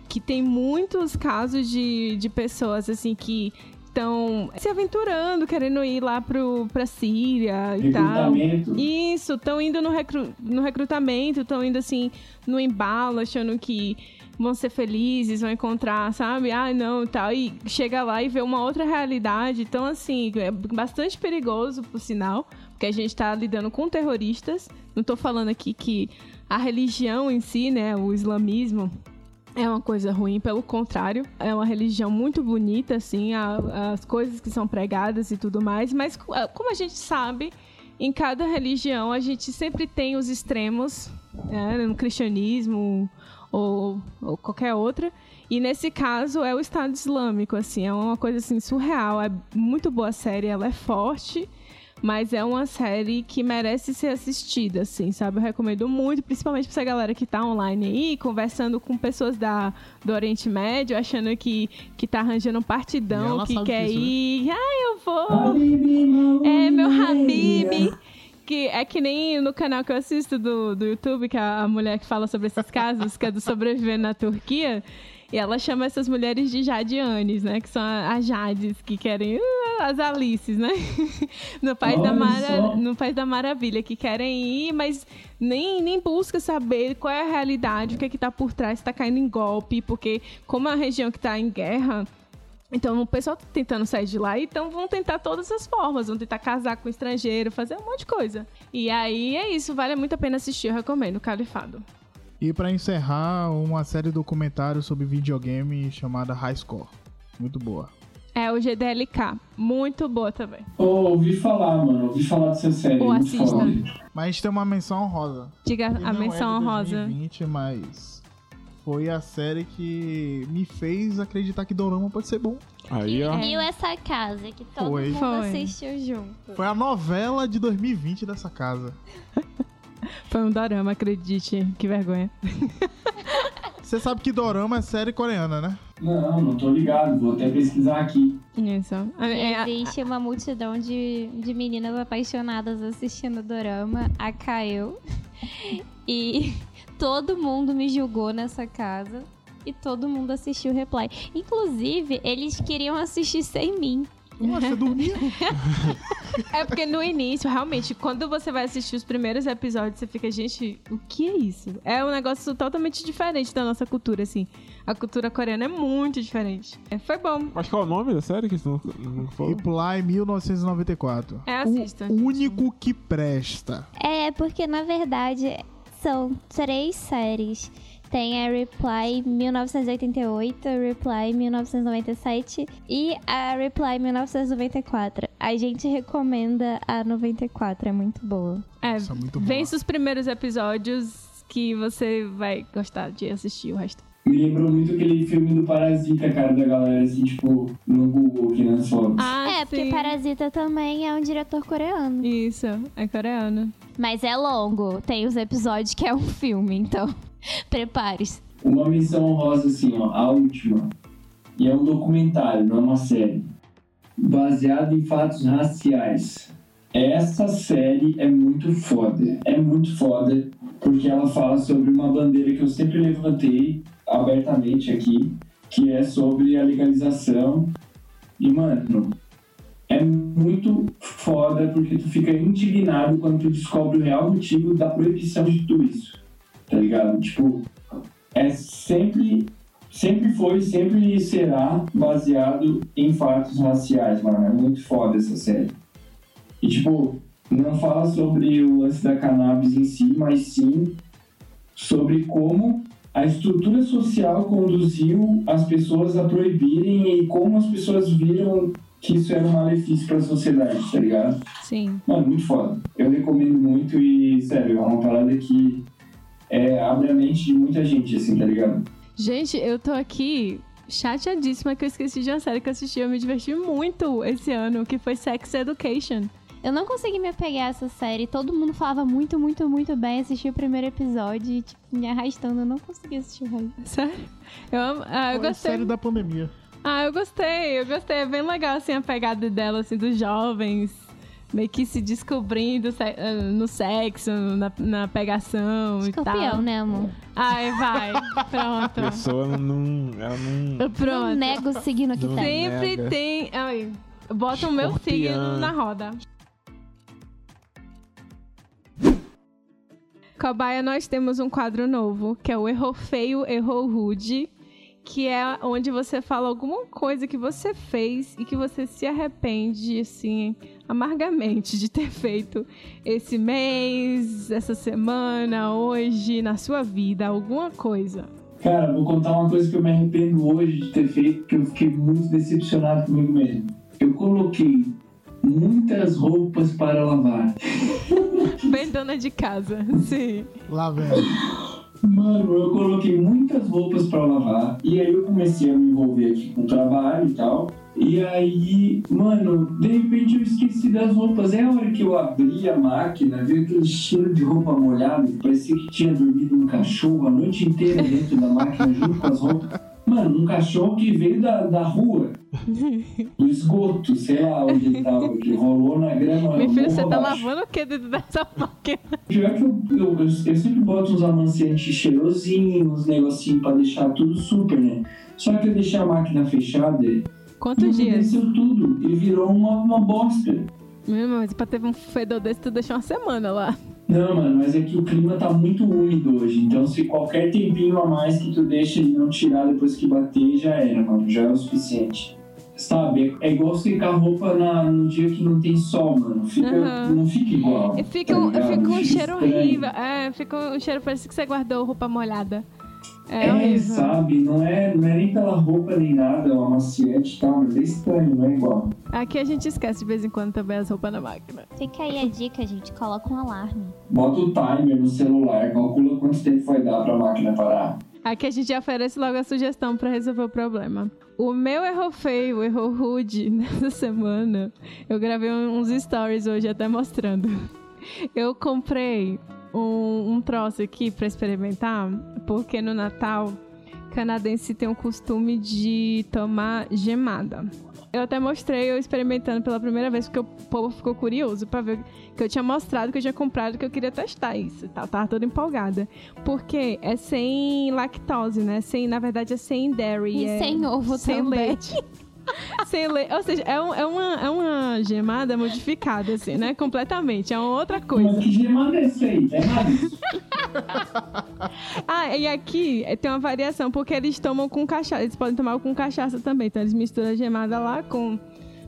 Speaker 1: que tem muitos casos de, de pessoas, assim, que estão se aventurando, querendo ir lá pro, pra Síria e tal. Isso, estão indo no, recru- no recrutamento, estão indo assim no embalo, achando que vão ser felizes, vão encontrar, sabe? Ah, não, e tal. E chega lá e vê uma outra realidade. Então, assim, é bastante perigoso, por sinal, porque a gente tá lidando com terroristas. Não tô falando aqui que a religião em si, né, o islamismo, é uma coisa ruim, pelo contrário, é uma religião muito bonita, assim, a- as coisas que são pregadas e tudo mais, mas ah, como a gente sabe, em cada religião a gente sempre tem os extremos, né, no cristianismo ou, ou qualquer outra, e nesse caso é o Estado Islâmico, assim, é uma coisa assim surreal, é muito boa a série, ela é forte, mas é uma série que merece ser assistida, assim, sabe? Eu recomendo muito, principalmente pra essa galera que tá online aí, conversando com pessoas da, do Oriente Médio, achando que, que tá arranjando um partidão, que quer
Speaker 5: disso, né?
Speaker 1: ir. Ah, eu vou! É, meu. Habib. Que é que nem no canal que eu assisto do, do YouTube, que é a mulher que fala sobre esses casos, que é do sobreviver na Turquia. E ela chama essas mulheres de Jadianes, né? Que são a- as Jades, que querem. uh, as Alices, né? No País, da Mara, no País da Maravilha, que querem ir, mas nem, nem busca saber qual é a realidade, o que é que tá por trás, se tá caindo em golpe, porque como é uma região que tá em guerra, então o pessoal tá tentando sair de lá, então vão tentar todas as formas, vão tentar casar com estrangeiro, fazer um monte de coisa. E aí é isso, vale muito a pena assistir, eu recomendo, Califado.
Speaker 5: E pra encerrar, uma série documentário sobre videogame chamada High Score. Muito boa.
Speaker 1: É o GDLK, muito boa também.
Speaker 2: Pô, ouvi falar, mano. Ouvi falar dessa série. Muito
Speaker 1: assista.
Speaker 2: foda.
Speaker 5: Mas a gente tem uma menção honrosa.
Speaker 1: Diga
Speaker 5: Que
Speaker 1: a menção
Speaker 5: é de
Speaker 1: honrosa.
Speaker 5: 2020, mas foi a série que me fez acreditar que Dorama pode ser bom.
Speaker 4: Aí, ó.
Speaker 3: Viu essa casa que todo
Speaker 5: Foi.
Speaker 3: mundo
Speaker 1: Foi.
Speaker 3: assistiu junto.
Speaker 5: Foi a novela de 2020 dessa casa.
Speaker 1: Foi um dorama, acredite, que vergonha.
Speaker 5: Você sabe que Dorama é série coreana, né?
Speaker 2: Não, não tô ligado. Vou até pesquisar aqui.
Speaker 1: Isso. É, é,
Speaker 3: Existe uma multidão de, de meninas apaixonadas assistindo dorama, a Kael. E todo mundo me julgou nessa casa. E todo mundo assistiu o Reply. Inclusive, eles queriam assistir sem mim.
Speaker 5: Você dormia?
Speaker 1: É porque no início, realmente, quando você vai assistir os primeiros episódios, você fica, gente, o que é isso? É um negócio totalmente diferente da nossa cultura, assim. A cultura coreana é muito diferente. É, foi bom.
Speaker 4: Mas qual é o nome da série que você não, não falou?
Speaker 5: Reply 1994.
Speaker 1: É, assista,
Speaker 5: O único que presta.
Speaker 3: É, porque na verdade são três séries. Tem a Reply 1988, a Reply 1997 e a Reply 1994. A gente recomenda a 94, é muito boa.
Speaker 1: É,
Speaker 5: Isso é muito boa.
Speaker 1: vence os primeiros episódios que você vai gostar de assistir o resto.
Speaker 2: Me lembrou muito aquele filme do Parasita, cara, da galera, assim, tipo, no Google aqui nas fotos.
Speaker 1: Ah,
Speaker 3: é, porque
Speaker 1: sim.
Speaker 3: Parasita também é um diretor coreano.
Speaker 1: Isso, é coreano.
Speaker 3: Mas é longo, tem os episódios que é um filme, então prepare-se.
Speaker 2: Uma menção honrosa, assim, ó, a última. E é um documentário, não é uma série. Baseado em fatos raciais. Essa série é muito foda. É muito foda, porque ela fala sobre uma bandeira que eu sempre levantei abertamente aqui, que é sobre a legalização. E, mano, é muito foda porque tu fica indignado quando tu descobre o real motivo da proibição de tudo isso. Tá ligado? Tipo, é sempre, sempre foi, sempre será baseado em fatos raciais, mano. É muito foda essa série. E, tipo, não fala sobre o lance da cannabis em si, mas sim sobre como a estrutura social conduziu as pessoas a proibirem e como as pessoas viram que isso era um malefício para a sociedade, tá ligado?
Speaker 1: Sim.
Speaker 2: Mano, muito foda. Eu recomendo muito e, sério, é uma parada que é, abre a mente de muita gente, assim, tá ligado?
Speaker 1: Gente, eu tô aqui chateadíssima que eu esqueci de uma série que eu assisti. Eu me diverti muito esse ano, que foi Sex Education.
Speaker 3: Eu não consegui me apegar a essa série. Todo mundo falava muito, muito, muito bem. Assisti o primeiro episódio e, tipo, me arrastando. Eu não consegui assistir o resto.
Speaker 1: Sério? Eu, amo- ah, eu gostei.
Speaker 5: série da pandemia.
Speaker 1: Ah, eu gostei, eu gostei. É bem legal, assim, a pegada dela, assim, dos jovens. meio que se descobrindo ah, no sexo, na, na pegação e
Speaker 3: Escorpião,
Speaker 1: tal.
Speaker 3: né, amor?
Speaker 1: Ai, vai.
Speaker 4: A
Speaker 1: Pronto.
Speaker 4: pessoa não. Ela não.
Speaker 3: Não
Speaker 1: Pronto.
Speaker 3: nego o signo que
Speaker 4: Não.
Speaker 3: tem.
Speaker 1: Sempre
Speaker 4: Nega.
Speaker 1: tem. Ai, bota o meu signo na roda. Cobaia, nós temos um quadro novo, que é o Errou Feio, Errou Rude, que é onde você fala alguma coisa que você fez e que você se arrepende, assim, amargamente de ter feito esse mês, essa semana, hoje, na sua vida, alguma coisa.
Speaker 2: Cara, vou contar uma coisa que eu me arrependo hoje de ter feito, que eu fiquei muito decepcionado comigo mesmo. Eu coloquei muitas roupas para lavar.
Speaker 1: Bem dona de casa, sim.
Speaker 5: Lá vem.
Speaker 2: Mano, eu coloquei muitas roupas para lavar e aí eu comecei a me envolver aqui com o trabalho e tal. E aí, mano, de repente eu esqueci das roupas. É a hora que eu abri a máquina, veio aquele cheiro de roupa molhada, parecia que tinha dormido um cachorro a noite inteira dentro da máquina junto com as roupas. Mano, um cachorro que veio da, da rua, do esgoto, sei lá onde ele tava, que rolou na grama.
Speaker 1: Meu filho, você tá lavando o que dentro dessa máquina?
Speaker 2: Pior que eu, eu, eu, sempre boto uns amaciantes cheirosinhos, uns negocinhos pra deixar tudo super, né? Só que eu deixei a máquina fechada e
Speaker 1: Quantos dias?
Speaker 2: desceu tudo e virou uma, uma bosta.
Speaker 1: Meu irmão, mas pra ter um fedor desse, tu deixou uma semana lá.
Speaker 2: Não, mano, mas é que o clima tá muito úmido hoje. Então, se qualquer tempinho a mais que tu deixa e não tirar depois que bater, já era, mano. Já é o suficiente. Sabe? É igual secar roupa na, no dia que não tem sol, mano. Fica,
Speaker 1: Aham.
Speaker 2: Não fica igual.
Speaker 1: Fica,
Speaker 2: tá
Speaker 1: um, fica um cheiro
Speaker 2: estranho.
Speaker 1: horrível. É, fica um cheiro, parece que você guardou roupa molhada. É,
Speaker 2: É, sabe? Não é, não é nem pela roupa nem nada, é um amaciante e tal, mas é estranho, não é igual.
Speaker 1: Aqui a gente esquece de vez em quando também as roupas na máquina.
Speaker 3: Fica aí a dica, gente. Coloca um alarme.
Speaker 2: Bota o timer no celular, calcula quanto tempo vai dar pra máquina parar.
Speaker 1: Aqui a gente já oferece logo a sugestão pra resolver o problema. O meu erro feio, o erro rude nessa semana, eu gravei uns stories hoje até mostrando. Eu comprei um, um troço aqui pra experimentar, porque no Natal canadense tem o costume de tomar gemada. Eu até mostrei eu experimentando pela primeira vez, porque o povo ficou curioso pra ver que eu tinha mostrado que eu tinha comprado que eu queria testar isso. tal. Tava toda empolgada. Porque é sem lactose, né? Sem, na verdade, é sem dairy.
Speaker 3: E
Speaker 1: é
Speaker 3: sem ovo
Speaker 1: sem
Speaker 3: também.
Speaker 1: leite. sem leite. Ou seja, é, um- é uma, é uma gemada modificada, assim, né? Completamente. É uma outra coisa.
Speaker 2: Mas que gemada é essa aí? É.
Speaker 1: Ah, e aqui tem uma variação, porque eles tomam com cachaça. Eles podem tomar com cachaça também. Então eles misturam a gemada lá com.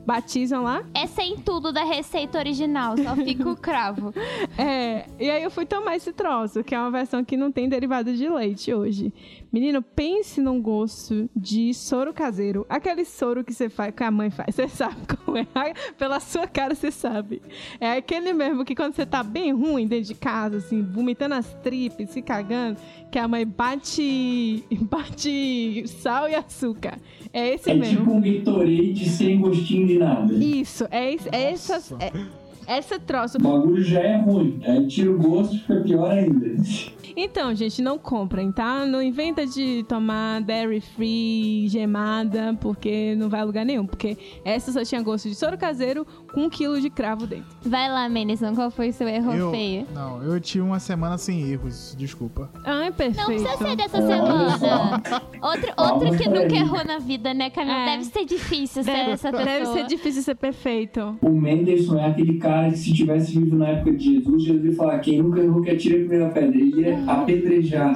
Speaker 1: Batizam lá.
Speaker 3: É sem tudo da receita original, só fica o cravo.
Speaker 1: É, e aí eu fui tomar esse troço, que é uma versão que não tem derivado de leite hoje. Menino, pense num gosto de soro caseiro. Aquele soro que você faz, que a mãe faz. Você sabe como é. Pela sua cara, você sabe. É aquele mesmo que quando você tá bem ruim dentro de casa, assim, vomitando as tripas, se cagando, que a mãe bate, bate sal e açúcar. É esse
Speaker 2: É
Speaker 1: mesmo.
Speaker 2: tipo um Gatorade sem gostinho de nada.
Speaker 1: Isso, é, esse- é essas. É, essa troço.
Speaker 2: O bagulho já é ruim. Aí tira o gosto e fica pior ainda.
Speaker 1: Então, gente, não comprem, tá? Não inventa de tomar dairy free, gemada, porque não vai a lugar nenhum. Porque essa só tinha gosto de soro caseiro com um quilo de cravo dentro.
Speaker 3: Vai lá, Menison, qual foi o seu erro
Speaker 5: Eu,
Speaker 3: feio?
Speaker 5: não, eu tive uma semana sem erros, desculpa.
Speaker 1: Ai, perfeito.
Speaker 3: Não precisa ser dessa semana. Outro, outro que nunca errou na vida, né, Camila?
Speaker 1: É.
Speaker 3: Deve ser difícil ser
Speaker 1: Deve,
Speaker 3: essa pessoa.
Speaker 1: deve ser difícil ser perfeito.
Speaker 2: O Menderson é aquele cara que se tivesse vivo na época de Jesus, Jesus ia falar, quem nunca errou que atira a primeira pedra. Ele ia apedrejar.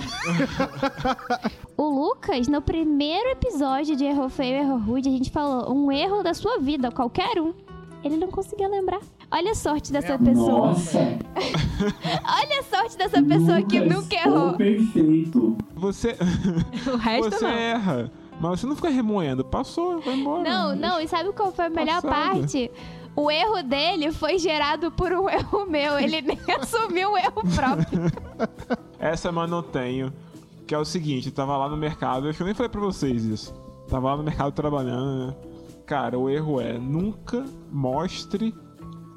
Speaker 3: O Lucas, no primeiro episódio de Erro Feio e Erro Rude, a gente falou um erro da sua vida, qualquer um. Ele não conseguia lembrar. Olha a sorte dessa pessoa.
Speaker 2: Nossa,
Speaker 3: Olha a sorte dessa pessoa que
Speaker 2: Lucas,
Speaker 3: nunca errou.
Speaker 2: perfeito.
Speaker 4: Você,
Speaker 1: O resto
Speaker 4: você
Speaker 1: não.
Speaker 4: erra. Mas você não fica remoendo. Passou, vai embora.
Speaker 3: Não, não, e sabe qual foi a melhor
Speaker 4: Passada.
Speaker 3: parte? O erro dele foi gerado por um erro meu. Ele nem assumiu o erro próprio.
Speaker 4: Essa semana eu tenho. Que é o seguinte, eu tava lá no mercado, acho que eu nem falei pra vocês isso. Tava lá no mercado trabalhando, né? Cara, o erro é nunca mostre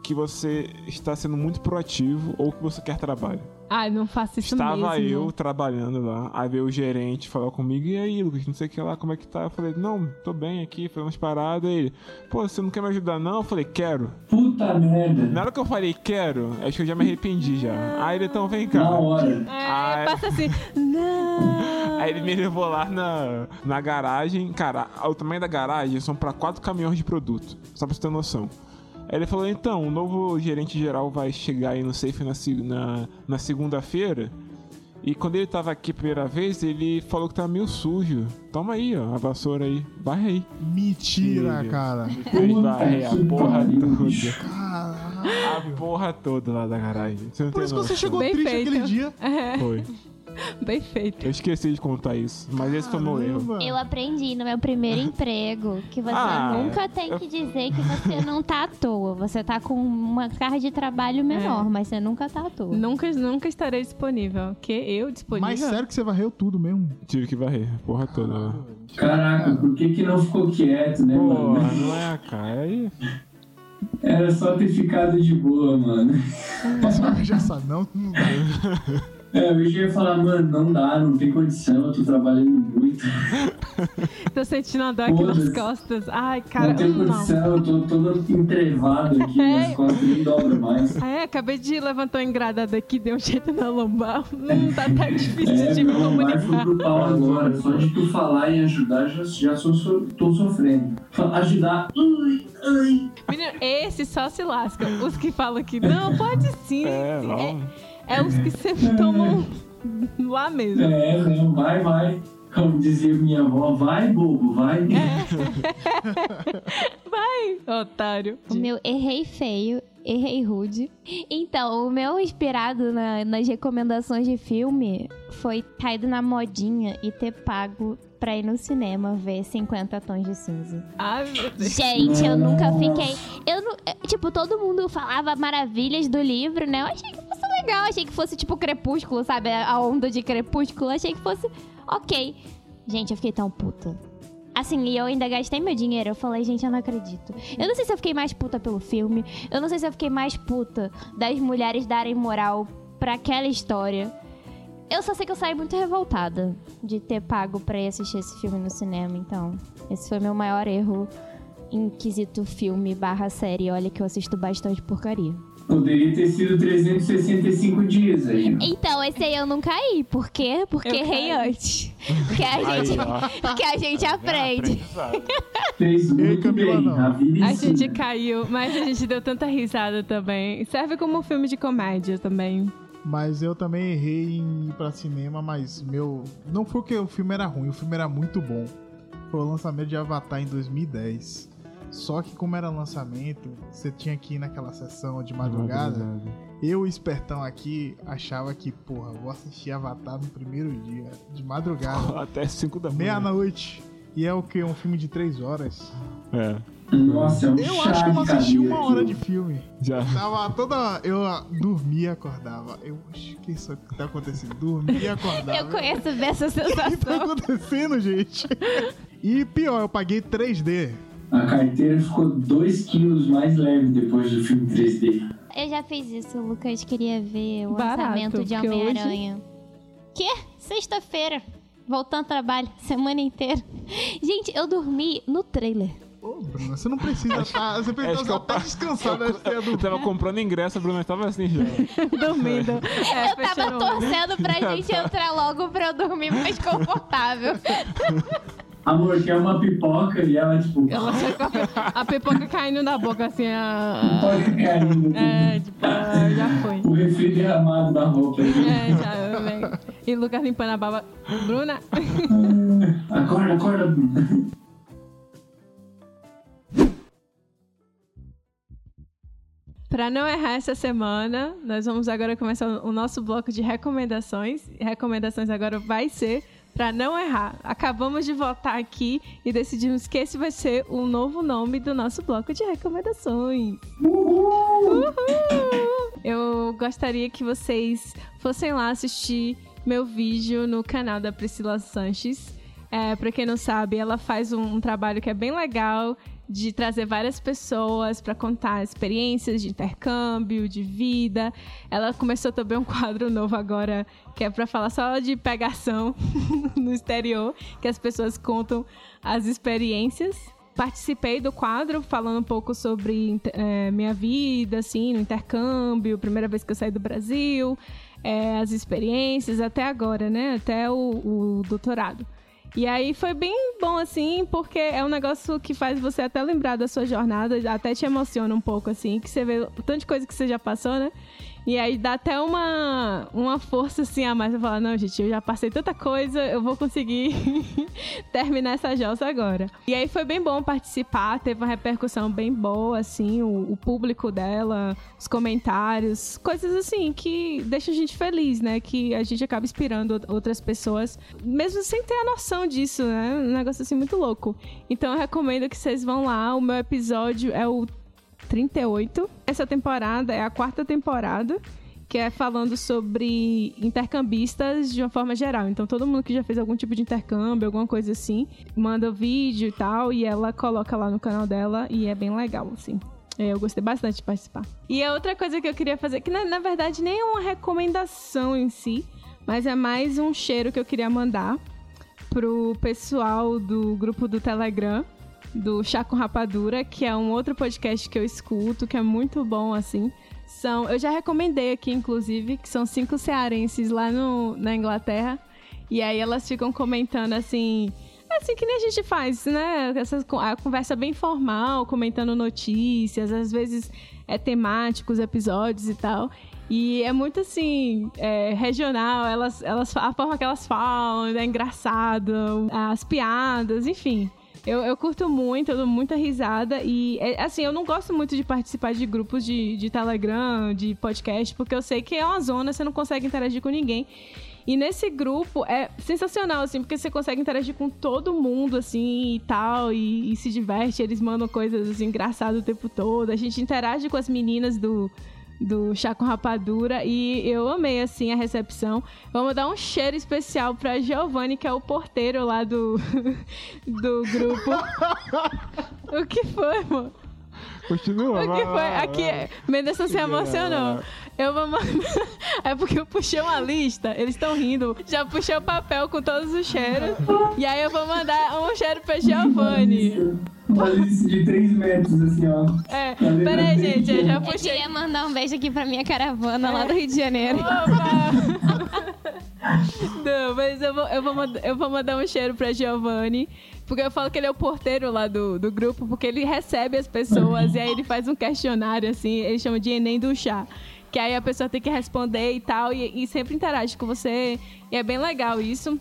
Speaker 4: que você está sendo muito proativo ou que você quer trabalho.
Speaker 1: Ai, não faço isso
Speaker 4: Estava
Speaker 1: mesmo.
Speaker 4: eu trabalhando lá, aí veio o gerente falar comigo, e aí, Lucas, não sei o que lá, como é que tá? Eu falei, não, tô bem aqui, foi umas paradas. Aí ele, pô, você não quer me ajudar não? Eu falei, quero.
Speaker 2: Puta merda.
Speaker 4: Na hora que eu falei, quero, acho que eu já me arrependi já. Aí ele, então vem cá.
Speaker 2: Na hora.
Speaker 1: É,
Speaker 4: Ai.
Speaker 1: passa assim, não.
Speaker 4: Aí ele me levou lá na, na garagem. Cara, o tamanho da garagem são pra quatro caminhões de produto. Só pra você ter noção. Aí ele falou, então, o novo gerente geral vai chegar aí no Safe na, na, na segunda-feira. E quando ele tava aqui a primeira vez, ele falou que tava meio sujo. Toma aí, ó, a vassoura aí. Varre aí.
Speaker 5: Mentira,
Speaker 4: Filho.
Speaker 5: cara.
Speaker 4: Fez a
Speaker 2: que
Speaker 4: porra toda.
Speaker 5: Caralho.
Speaker 4: A porra toda lá da garagem. Você não
Speaker 5: Por
Speaker 4: tem
Speaker 5: isso que você chegou
Speaker 1: Bem
Speaker 5: triste
Speaker 1: feito.
Speaker 5: aquele dia.
Speaker 1: É,
Speaker 4: Foi.
Speaker 1: bem feito.
Speaker 4: Eu esqueci de contar isso. Mas esse foi meu erro.
Speaker 3: Eu aprendi no meu primeiro emprego que você
Speaker 4: Ah,
Speaker 3: nunca tem que dizer que você não tá à toa. Você tá com uma carga de trabalho menor, mas você nunca tá à toa.
Speaker 1: Nunca, nunca estarei disponível. Que eu disponível?
Speaker 5: Mas sério que você varreu tudo mesmo?
Speaker 4: Tive que varrer. a Porra toda.
Speaker 2: Caraca, por que que não ficou quieto, né,
Speaker 4: Porra,
Speaker 2: mano?
Speaker 4: não é, cara. Aí.
Speaker 2: Era só ter ficado de boa, mano.
Speaker 5: Você já sabe, não? Não dá.
Speaker 2: É, eu já ia falar, mano, não dá, não tem condição, eu tô trabalhando muito.
Speaker 1: Tô sentindo uma dor aqui nas costas. Ai, cara,
Speaker 2: não tem
Speaker 1: hum, não.
Speaker 2: condição, eu tô todo entrevado aqui,
Speaker 1: É.
Speaker 2: minhas costas nem dobram mais.
Speaker 1: É, acabei de levantar uma engradada aqui, deu um jeito na lombar. Hum, tá até difícil
Speaker 2: É,
Speaker 1: de me comunicar.
Speaker 2: pro pau agora. Só de tu falar em ajudar, já, já sou, so- tô sofrendo. Ajudar, ai, ai.
Speaker 1: Menino, esses só se lascam. Os que falam que não, pode sim.
Speaker 4: É, não.
Speaker 1: É, é os que sempre tomam lá mesmo.
Speaker 2: É, não, vai, vai. Como dizia minha avó, vai, bobo, vai.
Speaker 1: Vai, otário.
Speaker 3: O meu errei feio, errei rude. Então, o meu inspirado na- nas recomendações de filme foi caído na modinha e ter pago pra ir no cinema ver 50 tons de cinza.
Speaker 1: Ai, meu Deus.
Speaker 3: Gente, eu nunca fiquei. Eu não. é, Tipo, todo mundo falava maravilhas do livro, né? Eu achei que fosse legal, achei que fosse tipo crepúsculo, sabe? A onda de crepúsculo, achei que fosse ok. Gente, eu fiquei tão puta. Assim, e eu ainda gastei meu dinheiro. Eu falei, gente, eu não acredito. Eu não sei se eu fiquei mais puta pelo filme. Eu não sei se eu fiquei mais puta das mulheres darem moral pra aquela história. Eu só sei que eu saí muito revoltada de ter pago pra ir assistir esse filme no cinema. Então, esse foi meu maior erro em quesito filme barra série. Olha que eu assisto bastante porcaria.
Speaker 2: Poderia ter sido 365 dias aí.
Speaker 3: Então, esse aí eu não caí. Por quê? Porque errei antes. Porque a gente, porque a gente aprende.
Speaker 4: Aprendizado.
Speaker 2: Fez muito
Speaker 5: Camila,
Speaker 2: bem.
Speaker 5: não.
Speaker 2: A vida
Speaker 1: A gente caiu, mas a gente deu tanta risada também. Serve como um filme de comédia também.
Speaker 5: Mas eu também errei em ir pra cinema, mas meu. Não foi porque o filme era ruim, o filme era muito bom. Foi o lançamento de Avatar em 2010. Só que como era lançamento, você tinha que ir naquela sessão de madrugada. Eu, espertão aqui, achava que, porra, vou assistir Avatar no primeiro dia, de madrugada,
Speaker 4: Até 5 da manhã.
Speaker 5: meia-noite. E é o que? Um filme de três horas.
Speaker 4: É,
Speaker 2: Nossa, é um
Speaker 5: Eu acho que eu não assisti uma hora de filme.
Speaker 4: já.
Speaker 5: Tava toda. Eu ah, dormia e acordava. Eu acho que isso que tá acontecendo. Dormia e acordava.
Speaker 3: Eu conheço bem essa
Speaker 5: O que tá
Speaker 3: sensação.
Speaker 5: acontecendo, gente? E pior, eu paguei 3D.
Speaker 2: A carteira ficou 2 quilos mais leve depois do filme 3D.
Speaker 3: Eu já fiz isso, o Lucas queria ver o
Speaker 1: Barato,
Speaker 3: lançamento de Homem-Aranha. Quê? Sexta-feira. Voltando ao trabalho, semana inteira. Gente, eu dormi no trailer.
Speaker 5: Ô, Bruna, você não precisa estar. Você precisa
Speaker 4: eu
Speaker 5: estar descansada ter
Speaker 4: Eu
Speaker 5: dormido.
Speaker 4: tava comprando ingresso, a Bruna tava assim já.
Speaker 1: Dormindo. É,
Speaker 3: eu tava torcendo pra gente entrar logo pra eu dormir mais confortável.
Speaker 2: Amor, quer uma pipoca? E ela, tipo,
Speaker 1: Ela a pi- a pipoca caindo na boca, assim, a...
Speaker 2: pipoca caindo.
Speaker 1: É, tipo, já foi.
Speaker 2: O refri derramado na roupa.
Speaker 1: É, já, velho. E Lucas limpando a baba. Bruna,
Speaker 2: Acorda, acorda, Bruno.
Speaker 1: Pra não errar essa semana, nós vamos agora começar o nosso bloco de recomendações. Recomendações agora vai ser pra não errar. Acabamos de votar aqui e decidimos que esse vai ser o novo nome do nosso bloco de recomendações. Uhul! Eu gostaria que vocês fossem lá assistir meu vídeo no canal da Priscila Sanches. É, pra quem não sabe, ela faz um, um trabalho que é bem legal de trazer várias pessoas para contar experiências de intercâmbio, de vida. Ela começou também um quadro novo agora, que é para falar só de pegação no exterior, que as pessoas contam as experiências. Participei do quadro falando um pouco sobre é, minha vida, assim, no intercâmbio, primeira vez que eu saí do Brasil, é, as experiências até agora, né? Até o, o doutorado. E aí foi bem bom, assim, porque é um negócio que faz você até lembrar da sua jornada, até te emociona um pouco, assim, que você vê o tanto de coisa que você já passou, né? E aí dá até uma, uma força assim a mais pra falar, não, gente, eu já passei tanta coisa, eu vou conseguir terminar essa jossa agora. E aí foi bem bom participar, teve uma repercussão bem boa, assim, o, o público dela, os comentários, coisas assim que deixam a gente feliz, né? Que a gente acaba inspirando outras pessoas, mesmo sem ter a noção disso, né? Um negócio assim muito louco. Então eu recomendo que vocês vão lá, o meu episódio é o 38. Essa temporada é a quarta temporada, que é falando sobre intercambistas de uma forma geral. Então, todo mundo que já fez algum tipo de intercâmbio, alguma coisa assim, manda o vídeo e tal, e ela coloca lá no canal dela, e é bem legal, assim. É, eu gostei bastante de participar. E a outra coisa que eu queria fazer, que na, na verdade nem é uma recomendação em si, mas é mais um cheiro que eu queria mandar pro pessoal do grupo do Telegram, do Chá com Rapadura, que é um outro podcast que eu escuto, que é muito bom, assim. São, eu já recomendei aqui, inclusive, que são cinco cearenses lá no, na Inglaterra. E aí elas ficam comentando assim. Assim que nem a gente faz, né? Essa, a conversa bem formal, comentando notícias, às vezes é temáticos, episódios e tal. E é muito assim, é, regional, elas, elas, a forma que elas falam é engraçado, as piadas, enfim. Eu, eu curto muito, eu dou muita risada. E, é, assim, eu não gosto muito de participar de grupos de, de Telegram, de podcast, porque eu sei que é uma zona, você não consegue interagir com ninguém. E nesse grupo é sensacional, assim, porque você consegue interagir com todo mundo, assim, e tal, e, e se diverte. Eles mandam coisas, assim, engraçadas o tempo todo. A gente interage com as meninas do, do chá com rapadura e eu amei assim a recepção. Vamos dar um cheiro especial para Giovanni, que é o porteiro lá do do grupo. o que foi, amor?
Speaker 4: Continua.
Speaker 1: O que foi? Aqui, Menderson se emocionou. Eu vou mandar. É porque eu puxei uma lista, eles estão rindo. Já puxei o papel com todos os cheiros. E aí eu vou mandar um cheiro pra Giovanni.
Speaker 2: Uma lista de 3 metros, assim, ó.
Speaker 1: É, peraí, gente, eu já
Speaker 3: Eu
Speaker 1: puxei.
Speaker 3: queria mandar um beijo aqui pra minha caravana lá do Rio de Janeiro.
Speaker 1: Opa! Não, mas eu vou, eu, vou, eu vou mandar um cheiro pra Giovanni. Porque eu falo que ele é o porteiro lá do, do grupo, porque ele recebe as pessoas e aí ele faz um questionário, assim, ele chama de Enem do chá. Que aí a pessoa tem que responder e tal, e, e sempre interage com você. E é bem legal isso.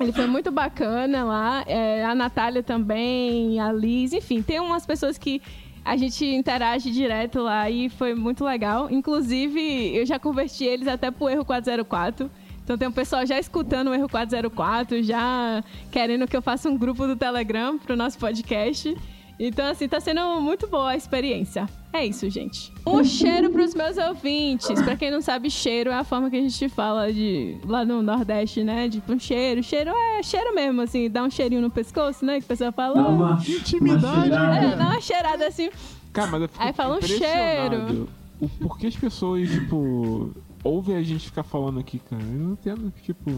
Speaker 1: Ele foi muito bacana lá. é, a Natália também, a Liz, enfim, tem umas pessoas que a gente interage direto lá e foi muito legal. Inclusive, eu já converti eles até pro erro 404. Então tem um pessoal já escutando o erro 404, já querendo que eu faça um grupo do Telegram pro nosso podcast. Então, assim, tá sendo muito boa a experiência. É isso, gente. Um cheiro pros meus ouvintes. Pra quem não sabe, cheiro é a forma que a gente fala de lá no Nordeste, né? Tipo, um cheiro. Cheiro é cheiro mesmo, assim, dá um cheirinho no pescoço, né? Que a pessoa fala.
Speaker 2: Dá uma,
Speaker 5: Intimidade,
Speaker 2: uma
Speaker 1: É, dá uma cheirada assim.
Speaker 4: Cara, mas eu fico
Speaker 1: Aí fala um cheiro.
Speaker 4: O porquê as pessoas, tipo, ouvem a gente ficar falando aqui, cara? Eu não entendo, tipo...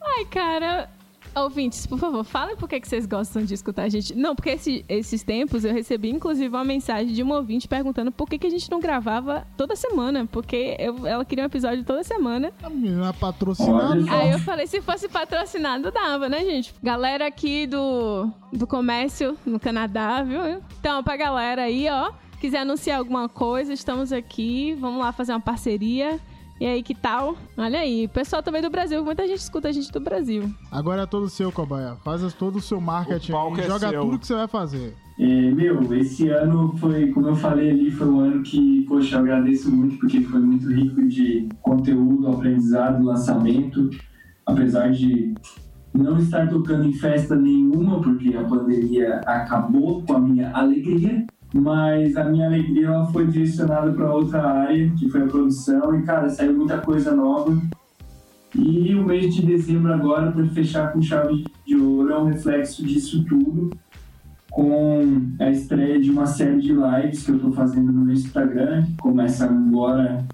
Speaker 1: Ai, cara. Ouvintes, por favor, falem por que que vocês gostam de escutar a gente. Não, porque esse- esses tempos eu recebi, inclusive, uma mensagem de uma ouvinte perguntando por que, que a gente não gravava toda semana. Porque eu- ela queria um episódio toda semana.
Speaker 5: A menina patrocinada.
Speaker 2: Olha só.
Speaker 1: Aí eu falei, se fosse patrocinado, dava, né, gente? Galera aqui do, do comércio no Canadá, viu? Então, pra galera aí, ó, quiser anunciar alguma coisa, estamos aqui. Vamos lá fazer uma parceria. E aí, que tal? Olha aí, pessoal também do Brasil, muita gente escuta a gente do Brasil.
Speaker 5: Agora é todo seu, Cobaia. Faz as- todo o seu marketing
Speaker 4: O
Speaker 5: aí,
Speaker 4: é
Speaker 5: joga
Speaker 4: seu.
Speaker 5: tudo que você vai fazer.
Speaker 2: É, meu, esse ano foi, como eu falei ali, foi um ano que, poxa, eu agradeço muito porque foi muito rico de conteúdo, aprendizado, lançamento. Apesar de não estar tocando em festa nenhuma, porque a pandemia acabou com a minha alegria, mas a minha alegria ela foi direcionada para outra área, que foi a produção, e cara, saiu muita coisa nova. E o mês de dezembro agora, para fechar com chave de ouro, é um reflexo disso tudo com a estreia de uma série de lives que eu tô fazendo no meu Instagram, que começa agora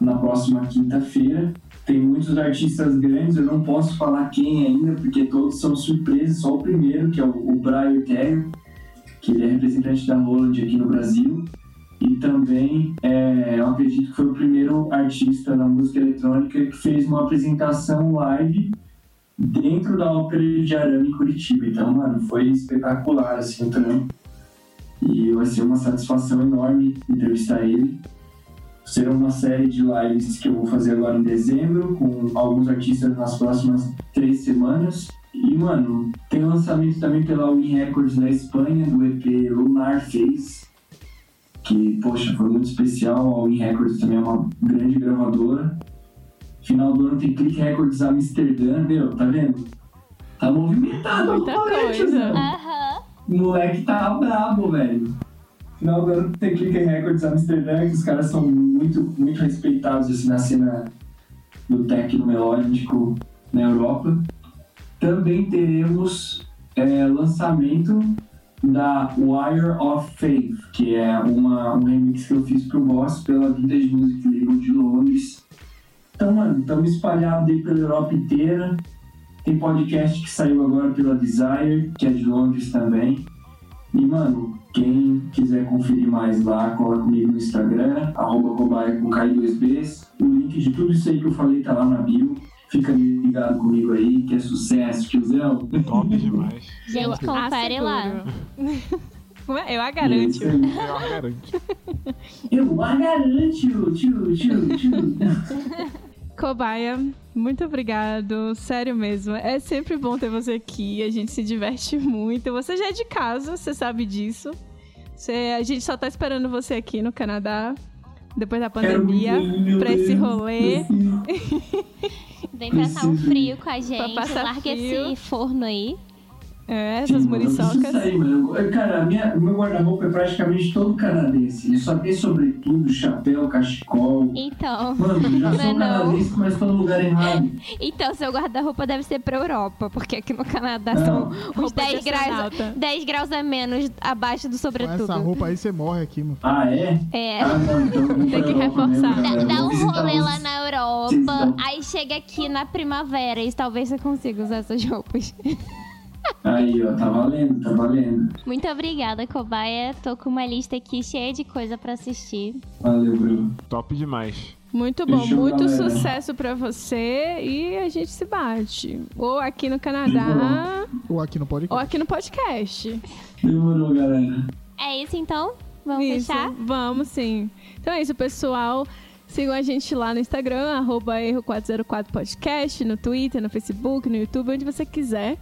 Speaker 2: na próxima quinta-feira. Tem muitos artistas grandes, eu não posso falar quem ainda, porque todos são surpresas, só o primeiro, que é o Brian Terry, que ele é representante da Roland aqui no Brasil. E também, é, eu acredito que foi o primeiro artista da música eletrônica que fez uma apresentação live dentro da Ópera de Arame em Curitiba. Então, mano, foi espetacular, assim, trampo. E vai ser uma satisfação enorme entrevistar ele. Será uma série de lives que eu vou fazer agora em dezembro, com alguns artistas nas próximas três semanas. E, mano, tem lançamento também pela Win Records da Espanha, do EP Lunar Face, que, poxa, foi muito especial. A Win Records também é uma grande gravadora. Final do ano tem Click Records Amsterdã, meu, tá vendo? Tá movimentado
Speaker 1: Muita coisa.
Speaker 3: Aham.
Speaker 2: O moleque tá brabo, velho. Final do ano tem Click Records Amsterdã, que os caras são muito, muito respeitados assim, na cena do techno melódico na Europa. Também teremos é, lançamento da Wire of Faith, que é uma, um remix que eu fiz pro Boss pela Vintage Music Label de Londres. Então, mano, estamos espalhados aí pela Europa inteira. Tem podcast que saiu agora pela Desire, que é de Londres também. E, mano, quem quiser conferir mais lá, cola comigo no Instagram, arroba cobaia com K2Bs. O link de tudo isso aí que eu falei tá lá na bio. Fica ligado comigo aí, que é sucesso, tiozão.
Speaker 4: Top demais.
Speaker 3: Gente, confere lá.
Speaker 1: É? Eu a garanto.
Speaker 4: Eu garanto.
Speaker 2: Eu a garanto, tio, tio, tio.
Speaker 1: Cobaia, muito obrigado. Sério mesmo. É sempre bom ter você aqui. A gente se diverte muito. Você já é de casa, você sabe disso. Você- a gente só tá esperando você aqui no Canadá. Depois da pandemia. pra esse rolê.
Speaker 3: Vem passar um
Speaker 2: Preciso.
Speaker 3: frio com a gente. Larga
Speaker 1: frio.
Speaker 3: esse forno aí.
Speaker 1: É, essas
Speaker 2: eu
Speaker 1: muriçocas.
Speaker 2: sair, mano. Eu- Cara, minha- o meu guarda-roupa é praticamente todo canadense. Ele só tem sobretudo, chapéu, cachecol.
Speaker 3: Então.
Speaker 2: Mano, já
Speaker 3: Não
Speaker 2: sou
Speaker 3: é não.
Speaker 2: canadense, mas tô no lugar errado.
Speaker 3: Então, seu guarda-roupa deve ser pra Europa, porque aqui no Canadá
Speaker 2: Não.
Speaker 3: são uns
Speaker 1: Roupa de
Speaker 3: 10 graus,
Speaker 1: astronauta.
Speaker 3: 10 graus a menos abaixo do
Speaker 5: Com
Speaker 3: sobretudo.
Speaker 5: essa roupa aí você morre aqui, mano.
Speaker 2: Ah, é?
Speaker 3: É.
Speaker 2: Ah, não, então eu
Speaker 1: Tem que
Speaker 2: Europa mesmo,
Speaker 1: reforçar.
Speaker 3: Dá, dá um rolê lá na Europa,
Speaker 2: dão.
Speaker 3: aí chega aqui na primavera e talvez você consiga usar essas roupas.
Speaker 2: Aí, ó, tá valendo, tá valendo.
Speaker 3: Muito obrigada, Cobaia. Tô com uma lista aqui cheia de coisa pra assistir.
Speaker 2: Valeu, Bruno.
Speaker 4: Top demais.
Speaker 1: Muito bom,
Speaker 2: Fechou,
Speaker 1: muito
Speaker 2: galera.
Speaker 1: sucesso pra você e a gente se bate. Ou aqui no Canadá,
Speaker 5: Ou aqui no
Speaker 1: ou
Speaker 5: podcast.
Speaker 1: aqui no podcast.
Speaker 2: Demorou, galera.
Speaker 3: É isso então? Vamos
Speaker 1: isso,
Speaker 3: fechar?
Speaker 1: vamos sim. Então é isso, pessoal. Sigam a gente lá no Instagram, arroba erro404podcast, no Twitter, no Facebook, no YouTube, onde você quiser.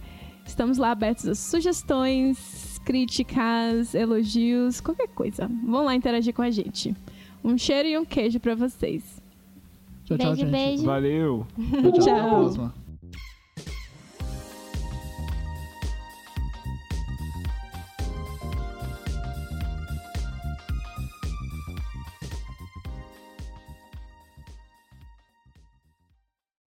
Speaker 1: Estamos lá abertos a sugestões, críticas, elogios, qualquer coisa. Vão lá interagir com a gente. Um cheiro e um queijo pra vocês.
Speaker 5: Tchau, tchau,
Speaker 3: beijo,
Speaker 5: gente.
Speaker 3: beijo.
Speaker 4: Valeu.
Speaker 5: Tchau, tchau.